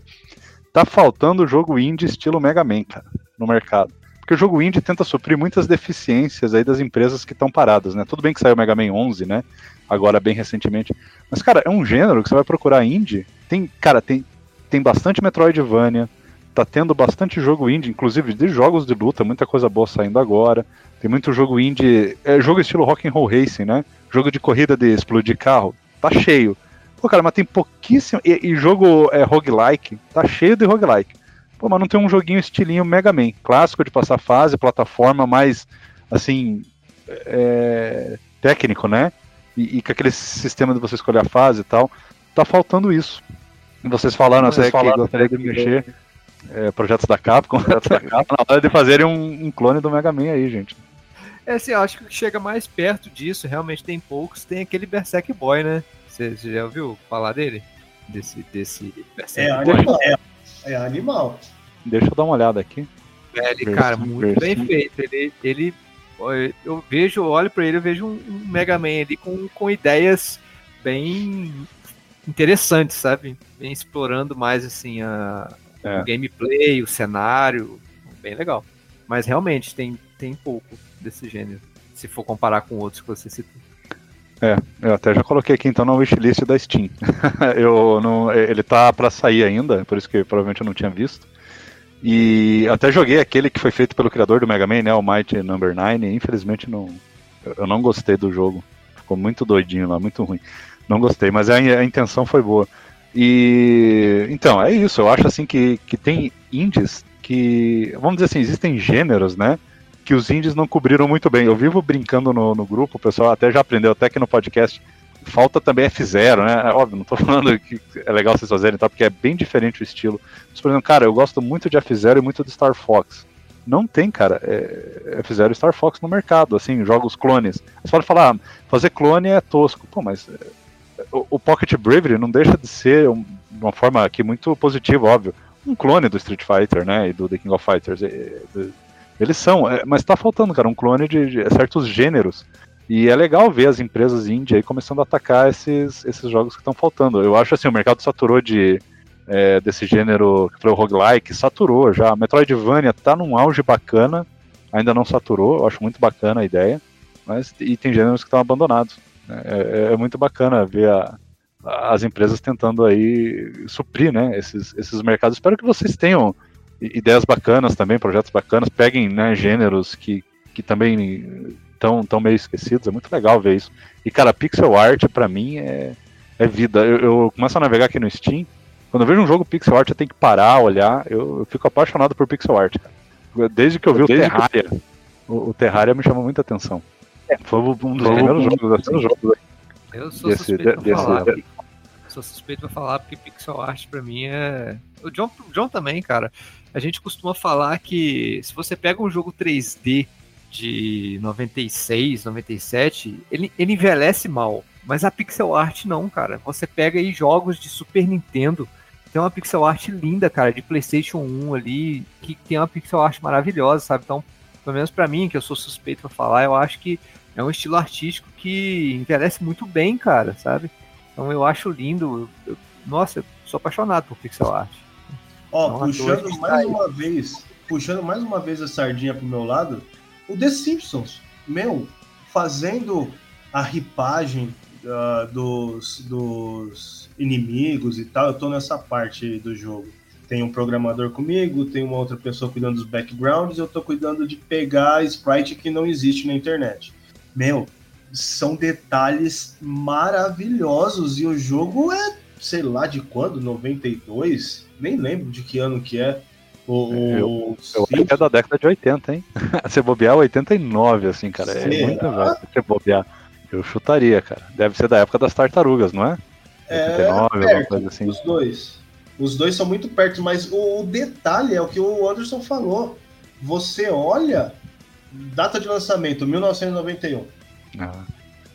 Tá faltando o jogo indie estilo Mega Man, cara, no mercado. Porque o jogo indie tenta suprir muitas deficiências aí das empresas que estão paradas, né? Tudo bem que saiu o Mega Man 11, né? Agora bem recentemente. Mas, cara, é um gênero que você vai procurar indie. Tem, cara, tem, tem bastante Metroidvania, tá tendo bastante jogo indie, inclusive de jogos de luta, muita coisa boa saindo agora. Tem muito jogo indie, é jogo estilo Rock and Roll Racing, né? Jogo de corrida de explodir carro, tá cheio. Pô, cara, mas tem pouquíssimo. E, e jogo é, roguelike, tá cheio de roguelike. Pô, mas não tem um joguinho estilinho Mega Man, clássico de passar fase, plataforma, mais assim. É, técnico, né? E, e com aquele sistema de você escolher a fase e tal. Tá faltando isso. Vocês falaram Vocês até falaram que gostaria de mexer é, projetos da Capcom, projetos da Capcom, na hora de fazerem um, um, clone do Mega Man aí, gente. É assim, eu acho que chega mais perto disso, realmente tem poucos, tem aquele Berserk Boy, né? Você já ouviu falar dele? Desse, desse Berserk é, Boy? Animal, é, é animal. Deixa eu dar uma olhada aqui. É, ele, cara, muito bem feito. Ele, ele, eu vejo, olho para ele, eu vejo um, um Mega Man ali com, com ideias bem interessante, sabe? Vem explorando mais assim a, é. o gameplay, o cenário, bem legal. Mas realmente tem, tem pouco desse gênero, se for comparar com outros que você citou. É, eu até já coloquei aqui então na wishlist da Steam. eu não, ele tá para sair ainda, por isso que provavelmente eu não tinha visto. E até joguei aquele que foi feito pelo criador do Mega Man, né, o Mighty Number 9, e infelizmente não, eu não gostei do jogo. Ficou muito doidinho lá, muito ruim. Não gostei, mas a, a intenção foi boa. E então, é isso. Eu acho assim que, que tem indies que, vamos dizer assim, existem gêneros, né? Que os indies não cobriram muito bem. Eu vivo brincando no, no grupo, o pessoal até já aprendeu, até aqui no podcast. Falta também F0, né? É óbvio, não tô falando que é legal vocês fazerem, tá? Porque é bem diferente o estilo. Mas, por exemplo, cara, eu gosto muito de F0 e muito de Star Fox. Não tem, cara, é, F0 e Star Fox no mercado, assim, jogos clones. Você pode falar, ah, fazer clone é tosco. Pô, mas o, o Pocket Bravery não deixa de ser um, uma forma aqui muito positiva, óbvio, um clone do Street Fighter, né, e do The King of Fighters. Eles são, é, mas tá faltando, cara, um clone de, de, certos gêneros. E é legal ver as empresas indie aí começando a atacar esses, esses jogos que estão faltando. Eu acho assim, o mercado saturou de é, desse gênero que foi o roguelike, saturou já. Metroidvania tá num auge bacana, ainda não saturou, eu acho muito bacana a ideia. Mas e tem gêneros que estão abandonados. É, é, é muito bacana ver a, as empresas tentando aí suprir né, esses, esses mercados. Espero que vocês tenham ideias bacanas também, projetos bacanas, peguem né, gêneros que, que também estão tão meio esquecidos, é muito legal ver isso. E cara, pixel art para mim é, é vida. Eu, eu, começo a navegar aqui no Steam, Quando eu vejo um jogo pixel art, eu tenho que parar, olhar. Eu, eu fico apaixonado por pixel art, cara. Desde que eu vi Desde o Terraria, que... o, o, Terraria me chamou muita atenção. É. Foi um dos primeiros jogos assim. Jogos, eu sou desse, suspeito de, pra falar. Desse... Sou suspeito pra falar porque pixel art pra mim é. O John, o John também, cara. A gente costuma falar que se você pega um jogo 3D de 96, 97, ele, ele envelhece mal. Mas a pixel art não, cara. Você pega aí jogos de Super Nintendo, tem uma pixel art linda, cara, de PlayStation 1 ali, que tem uma pixel art maravilhosa, sabe? Então, pelo menos para mim, que eu sou suspeito para falar, eu acho que é um estilo artístico que envelhece muito bem, cara, sabe? Então eu acho lindo. Eu, nossa, eu sou apaixonado por pixel art. Ó, então, puxando mais uma vez, puxando mais uma vez a sardinha pro meu lado, o The Simpsons, meu, fazendo a ripagem uh, dos, dos inimigos e tal, eu tô nessa parte do jogo. Tem um programador comigo, tem uma outra pessoa cuidando dos backgrounds, eu tô cuidando de pegar sprite que não existe na internet. Meu, são detalhes maravilhosos e o jogo é, sei lá de quando, 92? Nem lembro de que ano que é. O, eu, eu acho que é da década de 80, hein? Você bobear 89, assim, cara. É Será? É muito velho. Você bobear. Eu chutaria, cara. Deve ser da época das tartarugas, não é? É, 89, perto, coisa assim. Os dois. Os dois são muito perto, mas o, o detalhe é o que o Anderson falou. Você olha, data de lançamento, 1991. Ah.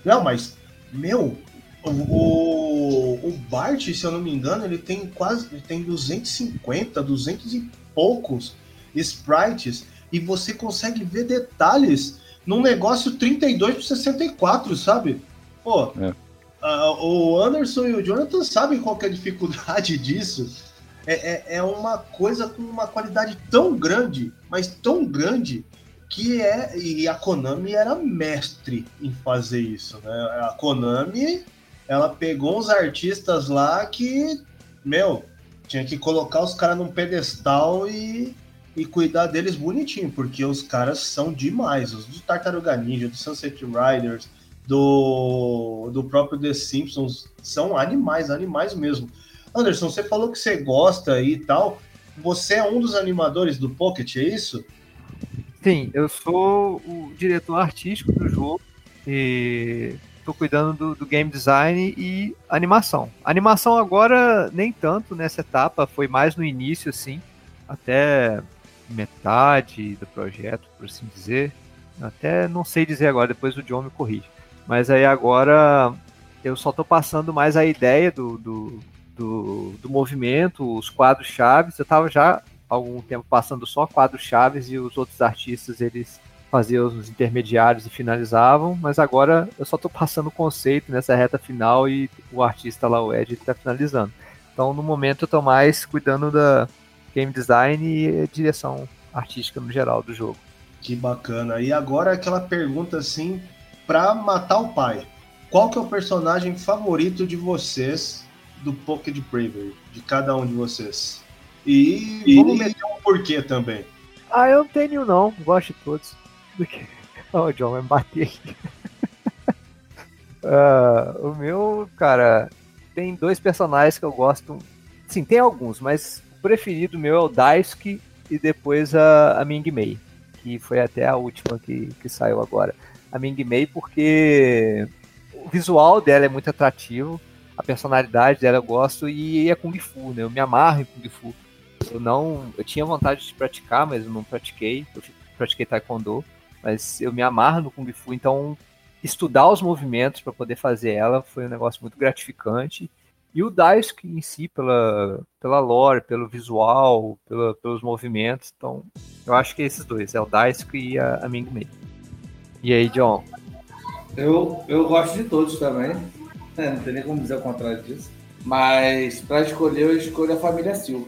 Não, mas, meu, o, o, Bart, se eu não me engano, ele tem quase, ele tem 250, 200 e poucos sprites, e você consegue ver detalhes num negócio 32 por 64, sabe? Pô, é. uh, o Anderson e o Jonathan sabem qual é a dificuldade disso. É, é, é, uma coisa com uma qualidade tão grande, mas tão grande, que é. E a Konami era mestre em fazer isso, né? A Konami, ela pegou os artistas lá que, meu, tinha que colocar os caras num pedestal e e cuidar deles bonitinho, porque os caras são demais. Os do Tartaruga Ninja, do Sunset Riders, do, do próprio The Simpsons, são animais, animais mesmo. Anderson, você falou que você gosta e tal. Você é um dos animadores do Pocket, é isso? Sim, eu sou o diretor artístico do jogo e estou cuidando do, do, game design e animação. Animação agora nem tanto nessa etapa, foi mais no início, assim, até metade do projeto, por assim dizer. Até não sei dizer agora, depois o John me corrige. Mas aí agora eu só estou passando mais a ideia do, do, do, do movimento, os quadros chaves. Eu estava já algum tempo passando só quadros chaves e os outros artistas eles faziam os intermediários e finalizavam, mas agora eu só estou passando o conceito nessa reta final e o artista lá, o Ed, está finalizando. Então no momento eu estou mais cuidando da, game design e direção artística no geral do jogo. Que bacana. E agora aquela pergunta assim, para matar o pai. Qual que é o personagem favorito de vocês do Pocket Bravery? De cada um de vocês? E, e... vamos meter um porquê também. Ah, eu não tenho não. Gosto de todos. Oh, John, vai me bater aqui. uh, o meu, cara, tem dois personagens que eu gosto. Sim, tem alguns, mas preferido meu é o Daisuke e depois a, a Ming Mei, que foi até a última que, que saiu agora. A Ming Mei porque o visual dela é muito atrativo, a personalidade dela eu gosto e é Kung Fu, né? Eu me amarro em Kung Fu. Eu não, eu tinha vontade de praticar, mas eu não pratiquei. Eu pratiquei Taekwondo, mas eu me amarro no Kung Fu, então estudar os movimentos para poder fazer ela foi um negócio muito gratificante e o Daisuke em si, pela, pela lore, pelo visual, pela, pelos movimentos. Então, eu acho que é esses dois, é o Daisuke e a, a Ming Mei. E aí, John? Eu, eu gosto de todos também. É, não tem nem como dizer o contrário disso. Mas para escolher, eu escolho a família Silva.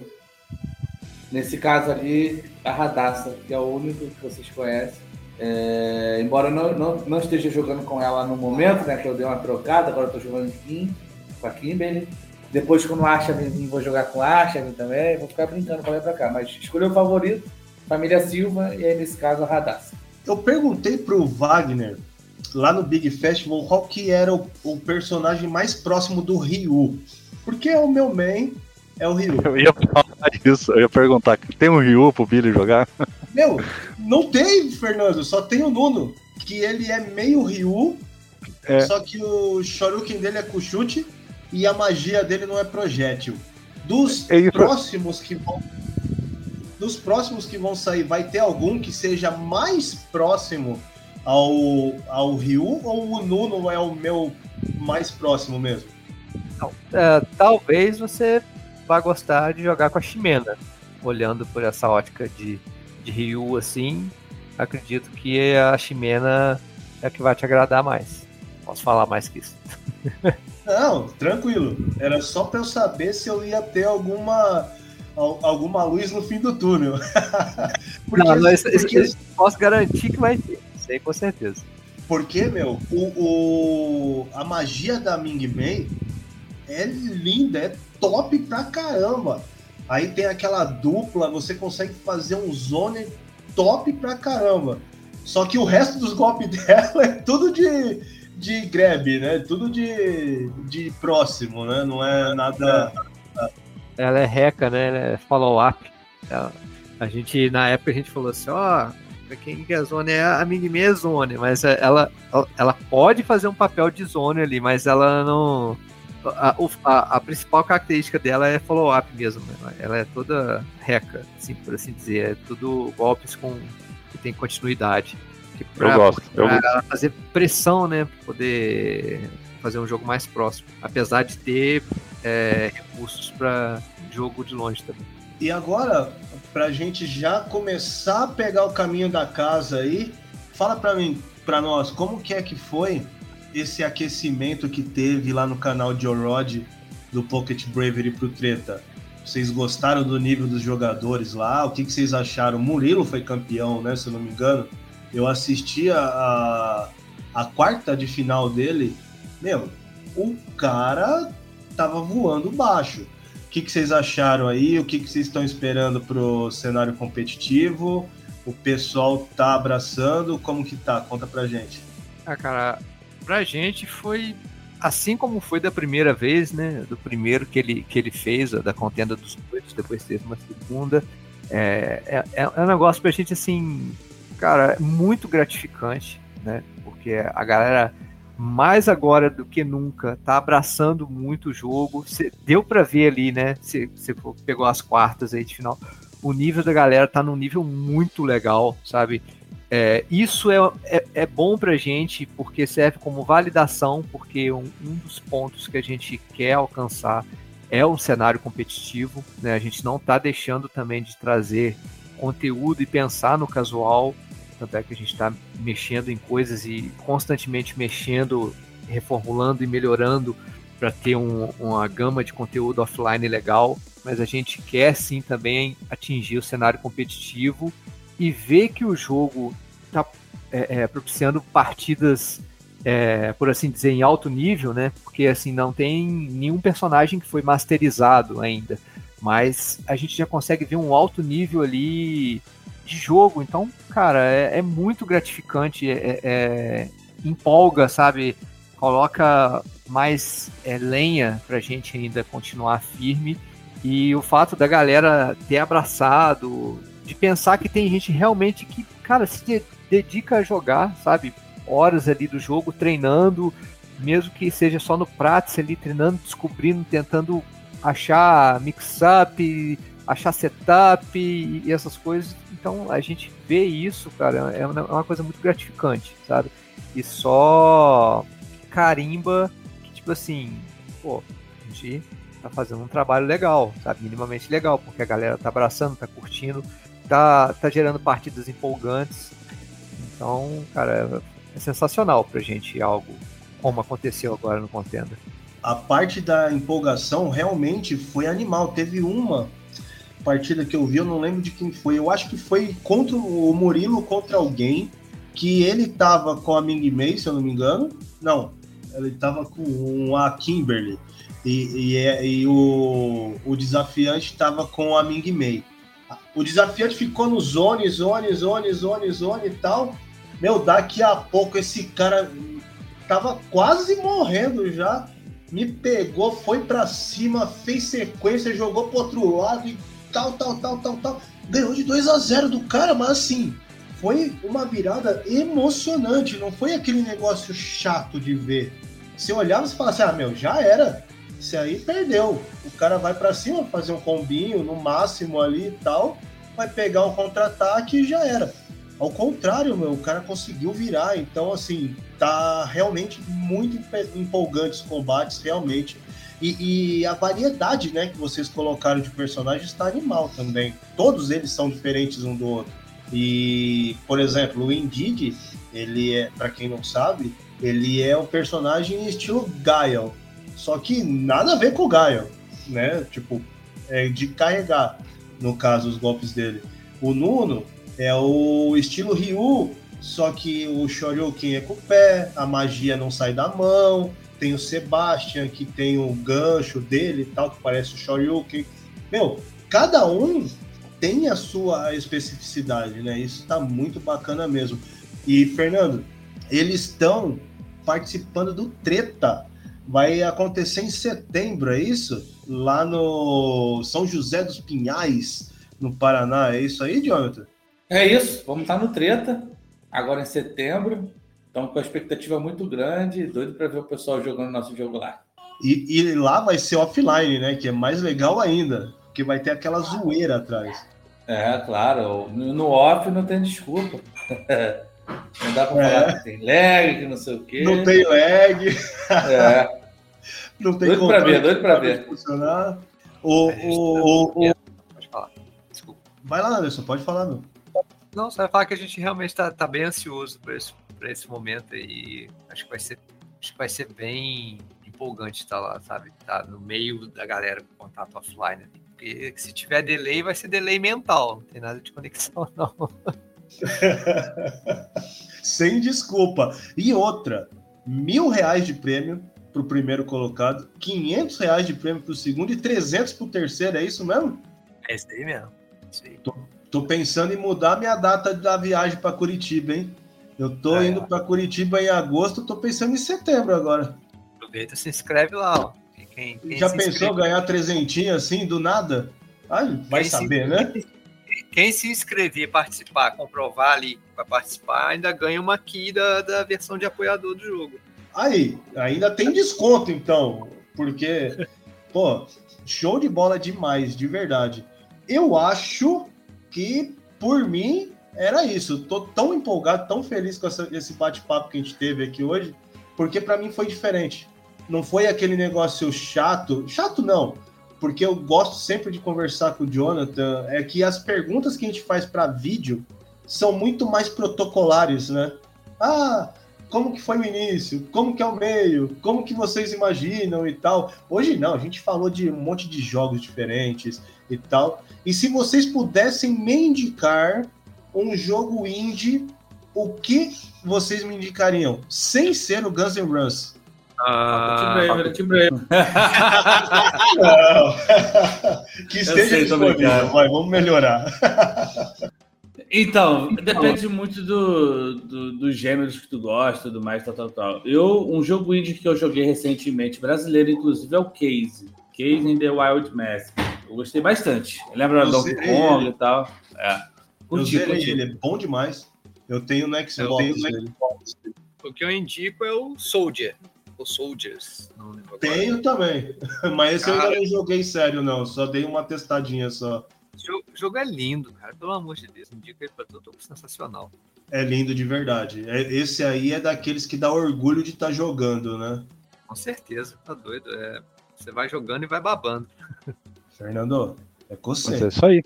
Nesse caso ali, a Radassa, que é o único que vocês conhecem. É, embora eu não, não, não esteja jogando com ela no momento, né? Que eu dei uma trocada, agora eu tô jogando em com a Kimberly. Depois, quando acha vou jogar com acha também. Vou ficar brincando pra lá e pra cá. Mas escolhi o favorito, família Silva, e aí nesse caso a Radassa. Eu perguntei pro Wagner, lá no Big Festival, qual que era o, o personagem mais próximo do Ryu. Porque é o meu main, é o Ryu. Eu ia falar isso, eu ia perguntar, tem um Ryu pro Billy jogar? Meu, não tem, Fernando, só tem o Nuno, que ele é meio Ryu, é. só que o Shoryuken dele é com chute e a magia dele não é projétil. Dos é próximos que vão dos próximos que vão sair, vai ter algum que seja mais próximo ao, ao Ryu ou o Nuno é o meu mais próximo mesmo? Não, é, talvez você vá gostar de jogar com a Ximena. Olhando por essa ótica de, de Ryu assim, acredito que a Ximena é a que vai te agradar mais. Posso falar mais que isso. Não, tranquilo. Era só para eu saber se eu ia ter alguma alguma luz no fim do túnel. porque, não, não, isso, porque... isso, posso garantir que vai ter. Isso aí com certeza. Porque, meu, o, o, a magia da Ming Mei é linda, é top pra caramba. Aí tem aquela dupla, você consegue fazer um zone top pra caramba. Só que o resto dos golpes dela é tudo de, de grab, né? Tudo de, de próximo, né? Não é nada ela é reca, né? Ela é follow-up. A gente, na época, a gente falou assim, ó, oh, quem que é zone é a Migme é zone, mas ela, ela pode fazer um papel de zone ali, mas ela não. A, a, a principal característica dela é follow-up mesmo. Né? Ela é toda reca, assim, por assim dizer. É tudo golpes com que tem continuidade. Que pra, eu gosto. Pra eu... fazer pressão, né? Pra poder fazer um jogo mais próximo. Apesar de ter é, recursos para jogo de longe também. E agora, para a gente já começar a pegar o caminho da casa aí, fala para mim, para nós, como que é que foi esse aquecimento que teve lá no canal de Orod do Pocket Bravery pro Treta? Vocês gostaram do nível dos jogadores lá? O que, que vocês acharam? Murilo foi campeão, né? Se eu não me engano. Eu assisti a, a, a quarta de final dele. Meu, o cara tava voando baixo. O que, que vocês acharam aí? O que, que vocês estão esperando pro cenário competitivo? O pessoal tá abraçando? Como que tá? Conta pra gente. Ah, cara, pra gente foi assim como foi da primeira vez, né? Do primeiro que ele, que ele fez, da contenda dos dois, depois teve uma segunda. É, é, é um negócio pra gente, assim, cara, muito gratificante, né? Porque a galera mais agora do que nunca, tá abraçando muito o jogo. Cê, deu para ver ali, né? Você pegou as quartas aí de final. O nível da galera tá num nível muito legal, sabe? É, isso é, é, é, bom pra gente porque serve como validação, porque um, um, dos pontos que a gente quer alcançar é um cenário competitivo, né? A gente não tá deixando também de trazer conteúdo e pensar no casual tanto é que a gente está mexendo em coisas e constantemente mexendo, reformulando e melhorando para ter um, uma gama de conteúdo offline legal. Mas a gente quer sim também atingir o cenário competitivo e ver que o jogo está é, é, propiciando partidas, é, por assim dizer, em alto nível, né? Porque assim não tem nenhum personagem que foi masterizado ainda, mas a gente já consegue ver um alto nível ali de jogo. Então, cara, é, é muito gratificante, é, é, empolga, sabe? Coloca mais lenha pra gente ainda continuar firme. E o fato da galera ter abraçado, de pensar que tem gente realmente que, cara, se dedica a jogar, sabe? Horas ali do jogo, treinando, mesmo que seja só no practice ali, treinando, descobrindo, tentando achar mix-up, achar setup e essas coisas. Então a gente vê isso, cara, é uma, é uma coisa muito gratificante, sabe? E só carimba que, tipo assim, pô, a gente tá fazendo um trabalho legal, sabe? Minimamente legal, porque a galera tá abraçando, tá curtindo, tá, tá gerando partidas empolgantes. Então, cara, é, sensacional pra gente algo como aconteceu agora no Contenda. A parte da empolgação realmente foi animal. Teve uma partida que eu vi, eu não lembro de quem foi. Eu acho que foi contra o Murilo contra alguém que ele tava com a Ming Mei, se eu não me engano. Não, ele tava com a Kimberly. E, e, é, e o, o desafiante tava com a Ming Mei. O desafiante ficou no zone, zone, zone, zone, zone e tal. Meu, daqui a pouco esse cara tava quase morrendo já. me pegou, foi para cima, fez sequência, jogou pro outro lado e tal, tal, tal, tal, tal. Ganhou de 2 a 0 do cara, mas assim, foi uma virada emocionante, não foi aquele negócio chato de ver. Você olhava e falava assim, ah, meu, já era. Isso aí perdeu. O cara vai para cima fazer um combinho no máximo ali e tal, vai pegar um contra-ataque e já era. Ao contrário, meu, o cara conseguiu virar. Então, assim, tá realmente muito empolgante os combates, realmente. E, e, a variedade, né, que vocês colocaram de personagens está animal também. Todos eles são diferentes um do outro. E, por exemplo, o Indeed, ele é, para quem não sabe, ele é um personagem estilo Gael. Só que nada a ver com o Gael, né? Tipo, é de carregar, no caso, os golpes dele. O Nuno é o estilo Ryu, só que o Shoryuken é com o pé, a magia não sai da mão. Tem o Sebastian, que tem o gancho dele e tal, que parece o Shoryuken. Meu, cada um tem a sua especificidade, né? Isso tá muito bacana mesmo. E, Fernando, eles estão participando do Treta. Vai acontecer em setembro, é isso? Lá no São José dos Pinhais, no Paraná. É isso aí, Jonathan? É isso, vamos estar no Treta, agora em setembro. Estamos com a expectativa muito grande, doido para ver o pessoal jogando nosso jogo lá. E, e, lá vai ser offline, né? Que é mais legal ainda, porque vai ter aquela zoeira atrás. É, claro. No off não tem desculpa. Não dá para é. falar que tem lag, que não sei o quê. Não tem lag. É. Não tem doido para ver, doido para ver. Funcionar. O, o, o, o, Pode falar. Desculpa. Vai lá, Anderson, pode falar, meu. Não, só vai falar que a gente realmente está tá bem ansioso por esse, esse momento e acho que vai ser, acho que vai ser bem empolgante estar lá, sabe? Tá no meio da galera com contato offline. Porque se tiver delay, vai ser delay mental, não tem nada de conexão, não. Sem desculpa. E outra, mil reais de prêmio para o primeiro colocado, 500 reais de prêmio para o segundo e 300 para o terceiro, é isso mesmo? É isso aí mesmo. Tô, tô, pensando em mudar minha data da viagem para Curitiba, hein? Eu tô é, indo para Curitiba em agosto, tô pensando em setembro agora. Aproveita, se inscreve lá, ó. Quem, quem Já pensou inscreve... ganhar trezentinho assim, do nada? Ai, vai quem saber, se... né? Quem se inscrever, participar, comprovar ali para participar, ainda ganha uma key da, da versão de apoiador do jogo. Aí, ainda tem desconto, então, porque, pô, show de bola demais, de verdade. Eu acho que, por mim, era isso. Tô tão empolgado, tão feliz com essa, esse bate-papo que a gente teve aqui hoje, porque para mim foi diferente. Não foi aquele negócio chato, chato não, porque eu gosto sempre de conversar com o Jonathan, é que as perguntas que a gente faz para vídeo são muito mais protocolares, né? Ah, como que foi o início, como que é o meio, como que vocês imaginam e tal. Hoje não, a gente falou de um monte de jogos diferentes e tal. E se vocês pudessem me indicar um jogo indie, o que vocês me indicariam? Sem ser o Guns N' Roses. Ah, Team Brave, Team que esteja disponível, vai, vamos melhorar. Então, depende muito do, do, dos gêneros que tu gosta, tudo mais, tal, tal, tal. Eu, um jogo indie que eu joguei recentemente, brasileiro, inclusive, é o Case. Case in the Wild Mask. Eu gostei bastante. Lembra do Donkey Kong e tal? É. Curti, eu curti. ele, é bom demais. Eu tenho no Xbox. Eu tenho no Xbox. O que eu indico é o Soldier. O Soldiers. Tenho também. Mas esse Cara... eu ainda não joguei sério, não. Só dei uma testadinha só. O jogo é lindo, cara. Pelo amor de Deus. Indica aí pra todo sensacional. É lindo de verdade. É, esse aí é daqueles que dá orgulho de estar tá jogando, né? Com certeza, tá doido. É, você vai jogando e vai babando. Fernando, é com você. é isso aí.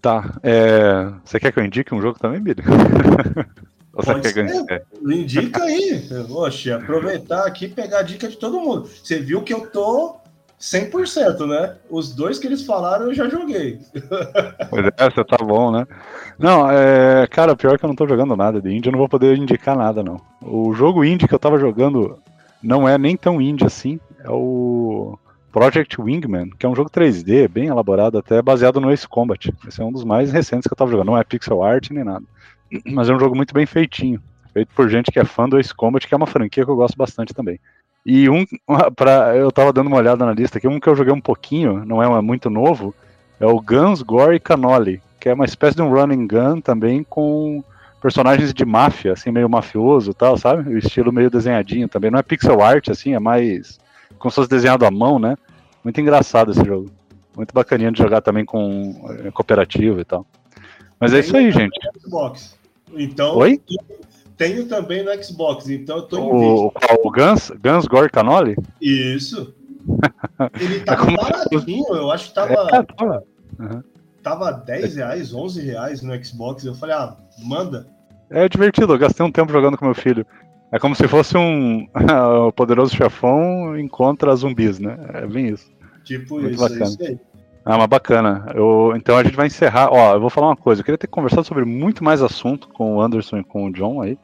Tá. É... Você quer que eu indique um jogo também, Billy? Você quer que eu... Indica aí. Oxe, aproveitar aqui e pegar a dica de todo mundo. Você viu que eu tô 100%, né? Os dois que eles falaram eu já joguei. Pois é, você tá bom, né? Não, é, cara, pior que eu não tô jogando nada de indie, eu não vou poder indicar nada, não. O jogo indie que eu tava jogando não é nem tão indie assim, é o Project Wingman, que é um jogo 3D, bem elaborado, até baseado no Ace Combat. Esse é um dos mais recentes que eu tava jogando, não é pixel art nem nada. Mas é um jogo muito bem feitinho, feito por gente que é fã do Ace Combat, que é uma franquia que eu gosto bastante também. E um, para eu tava dando uma olhada na lista aqui, um que eu joguei um pouquinho, não é muito novo, é o Guns, Gore e Cannoli, que é uma espécie de um running gun também com personagens de máfia, assim, meio mafioso e tal, sabe? O estilo meio desenhadinho também. Não é pixel art, assim, é mais como se fosse desenhado à mão, né? Muito engraçado esse jogo. Muito bacaninha de jogar também com é, cooperativo e tal. Mas é isso aí, gente. Xbox. Então, Oi? Tenho também no Xbox, então eu tô em o, o, o Guns, Guns Gore Canoli? Isso. Ele tava é baratinho, eu acho que tava. É, tava. Uhum. Tava 10 reais, 11 reais no Xbox. Eu falei, ah, manda. É divertido, eu gastei um tempo jogando com meu filho. É como se fosse um o poderoso chefão encontra zumbis, né? É bem isso. Tipo Muito isso, bacana. é isso aí. Ah, mas bacana. Eu, então a gente vai encerrar. Ó, eu vou falar uma coisa. Eu queria ter conversado sobre muito mais assunto com o Anderson e com o John aí.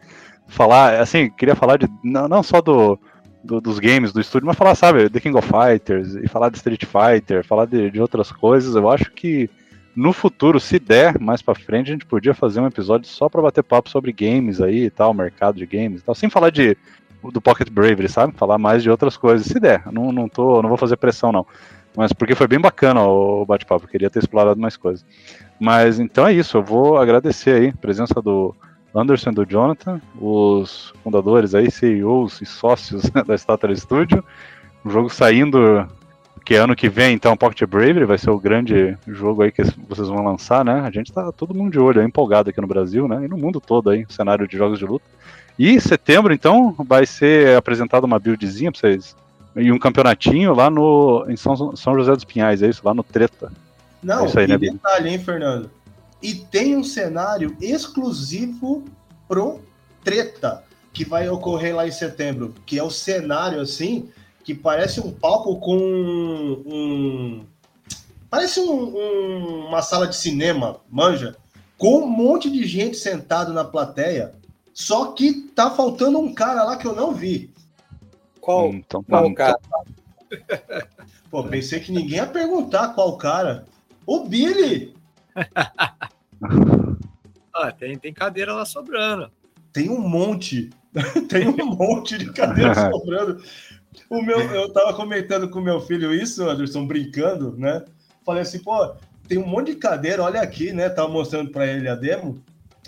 Falar, assim, queria falar de não, não só do, do, dos games do estúdio, mas falar, sabe, The King of Fighters e falar de Street Fighter, falar de, de outras coisas. Eu acho que no futuro, se der, mais para frente, a gente podia fazer um episódio só para bater papo sobre games aí e tal, mercado de games e tal, sem falar de do Pocket Bravery, sabe? Falar mais de outras coisas, se der. Não, não tô, não vou fazer pressão não. Mas porque foi bem bacana o bate-papo, queria ter explorado mais coisas. Mas então é isso, eu vou agradecer aí a presença do Anderson e do Jonathan, os fundadores aí, CEOs e sócios da Starter Studio. O jogo saindo que ano que vem, então, Pocket Bravery vai ser o grande jogo aí que vocês vão lançar, né? A gente tá todo mundo de olho, é empolgado aqui no Brasil, né? E no mundo todo aí, cenário de jogos de luta. E setembro, então, vai ser apresentada uma buildzinha pra vocês. E um campeonatinho lá no em São, São José dos Pinhais, é isso? Lá no Treta. Não, é isso aí, e né, detalhe, hein, Fernando? E tem um cenário exclusivo pro Treta, que vai ocorrer lá em setembro, que é o cenário, assim, que parece um palco com um. Parece um, um, uma sala de cinema, manja, com um monte de gente sentado na plateia. Só que tá faltando um cara lá que eu não vi. Qual, então, qual então, cara? Pô, pensei que ninguém ia perguntar qual cara. O Billy! ah, tem, tem cadeira lá sobrando. Tem um monte. tem um monte de cadeira sobrando. O meu, eu tava comentando com meu filho isso, Anderson, brincando, né? Falei assim, pô, tem um monte de cadeira, olha aqui, né? Tava mostrando para ele a demo.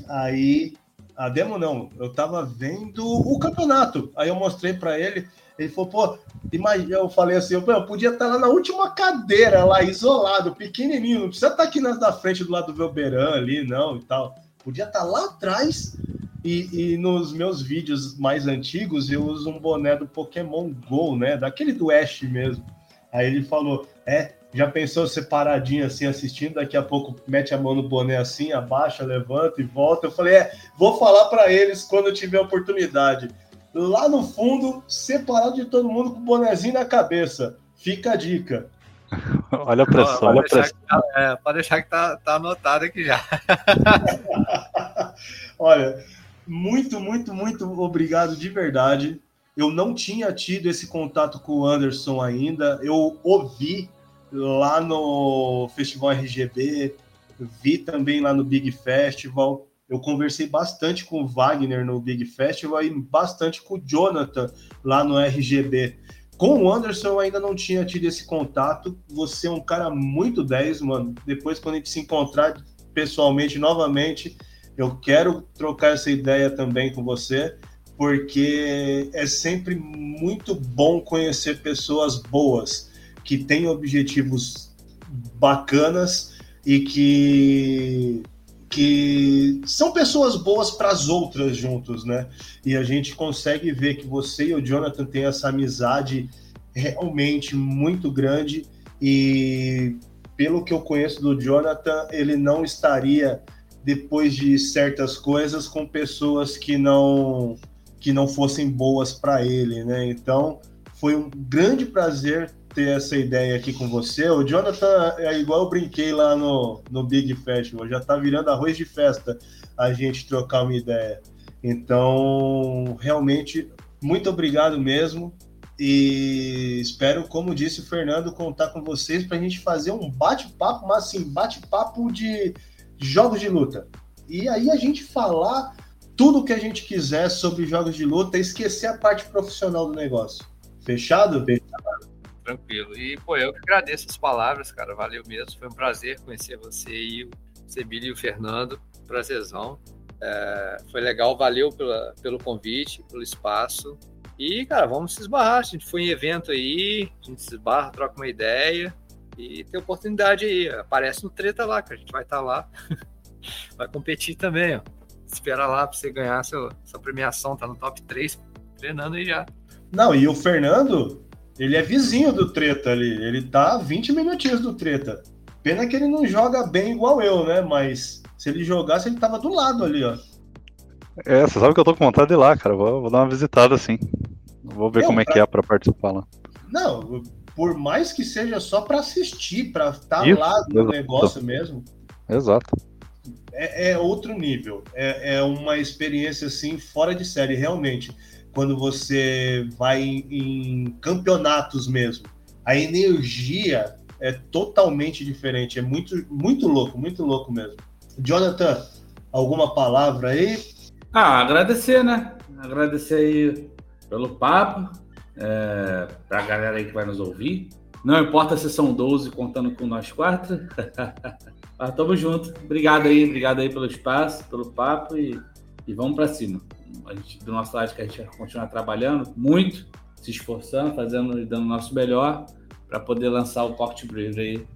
Aí, a demo não, eu tava vendo o campeonato. Aí eu mostrei para ele, ele falou, pô, imagina, eu falei assim, eu, eu podia estar tá lá na última cadeira, lá isolado, pequenininho, não precisa estar tá aqui na da frente do lado do Velberan ali, não, e tal. Podia estar tá lá atrás e, e, nos meus vídeos mais antigos eu uso um boné do Pokémon Go, né? Daquele do Ash mesmo. Aí ele falou: É, já pensou separadinho assim assistindo? Daqui a pouco mete a mão no boné assim, abaixa, levanta e volta. Eu falei: É, vou falar para eles quando tiver oportunidade. Lá no fundo, separado de todo mundo com o bonezinho na cabeça. Fica a dica. olha a pressão, olha a pressão. Tá, é, pode deixar que tá, tá anotado aqui já. olha, muito, muito, muito obrigado de verdade. Eu não tinha tido esse contato com o Anderson ainda. Eu ouvi lá no Festival RGB, vi também lá no Big Festival. Eu conversei bastante com o Wagner no Big Festival e bastante com o Jonathan lá no RGB. Com o Anderson eu ainda não tinha tido esse contato. Você é um cara muito 10, mano. Depois, quando a gente se encontrar pessoalmente novamente, eu quero trocar essa ideia também com você, porque é sempre muito bom conhecer pessoas boas, que têm objetivos bacanas e que que são pessoas boas para as outras juntos, né? E a gente consegue ver que você e o Jonathan têm essa amizade realmente muito grande e pelo que eu conheço do Jonathan, ele não estaria depois de certas coisas com pessoas que não que não fossem boas para ele, né? Então foi um grande prazer ter essa ideia aqui com você. O Jonathan é igual eu brinquei lá no, no Big Festival, já tá virando arroz de festa a gente trocar uma ideia. Então, realmente, muito obrigado mesmo. E espero, como disse o Fernando, contar com vocês para a gente fazer um bate-papo, mas assim, bate-papo de jogos de luta. E aí a gente falar tudo o que a gente quiser sobre jogos de luta e esquecer a parte profissional do negócio. Fechado? Tranquilo. E, pô, eu que agradeço as palavras, cara. Valeu mesmo. Foi um prazer conhecer você e o Sebílio e o Fernando. Prazerzão. É, foi legal, valeu pela, pelo convite, pelo espaço. E, cara, vamos se esbarrar. A gente foi em evento aí, a gente se esbarra, troca uma ideia e tem oportunidade aí. Aparece no treta lá, que a gente vai estar tá lá. vai competir também, ó. Espera lá pra você ganhar seu, sua premiação, tá no top 3, treinando aí já. Não, e o Fernando, ele é vizinho do treta ali. Ele tá 20 minutinhos do treta. Pena que ele não joga bem igual eu, né? Mas se ele jogasse, ele tava do lado ali, ó. É, você sabe que eu tô com vontade de ir lá, cara. Vou, vou dar uma visitada assim. Vou ver como é que é pra participar lá. Não, por mais que seja só para assistir, para estar tá lá no exato. negócio mesmo. Exato. É, é outro nível. É, é, uma experiência assim fora de série, realmente. Quando você vai em, campeonatos mesmo, a energia é totalmente diferente. É muito, muito louco, muito louco mesmo. Jonathan, alguma palavra aí? Ah, agradecer, né? Agradecer aí pelo papo, é, para a galera aí que vai nos ouvir. Não importa se são 12 contando com nós quatro. Mas tamo junto. Obrigado aí, obrigado aí pelo espaço, pelo papo e, e vamos para cima. A gente, do nosso lado que a gente vai continuar trabalhando muito, se esforçando, fazendo e dando o nosso melhor para poder lançar o Pocket Brave aí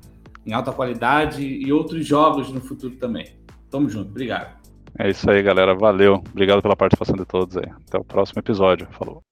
em alta qualidade e outros jogos no futuro também. Tamo junto, obrigado. É isso aí, galera. Valeu. Obrigado pela participação de todos aí. Até o próximo episódio. Falou.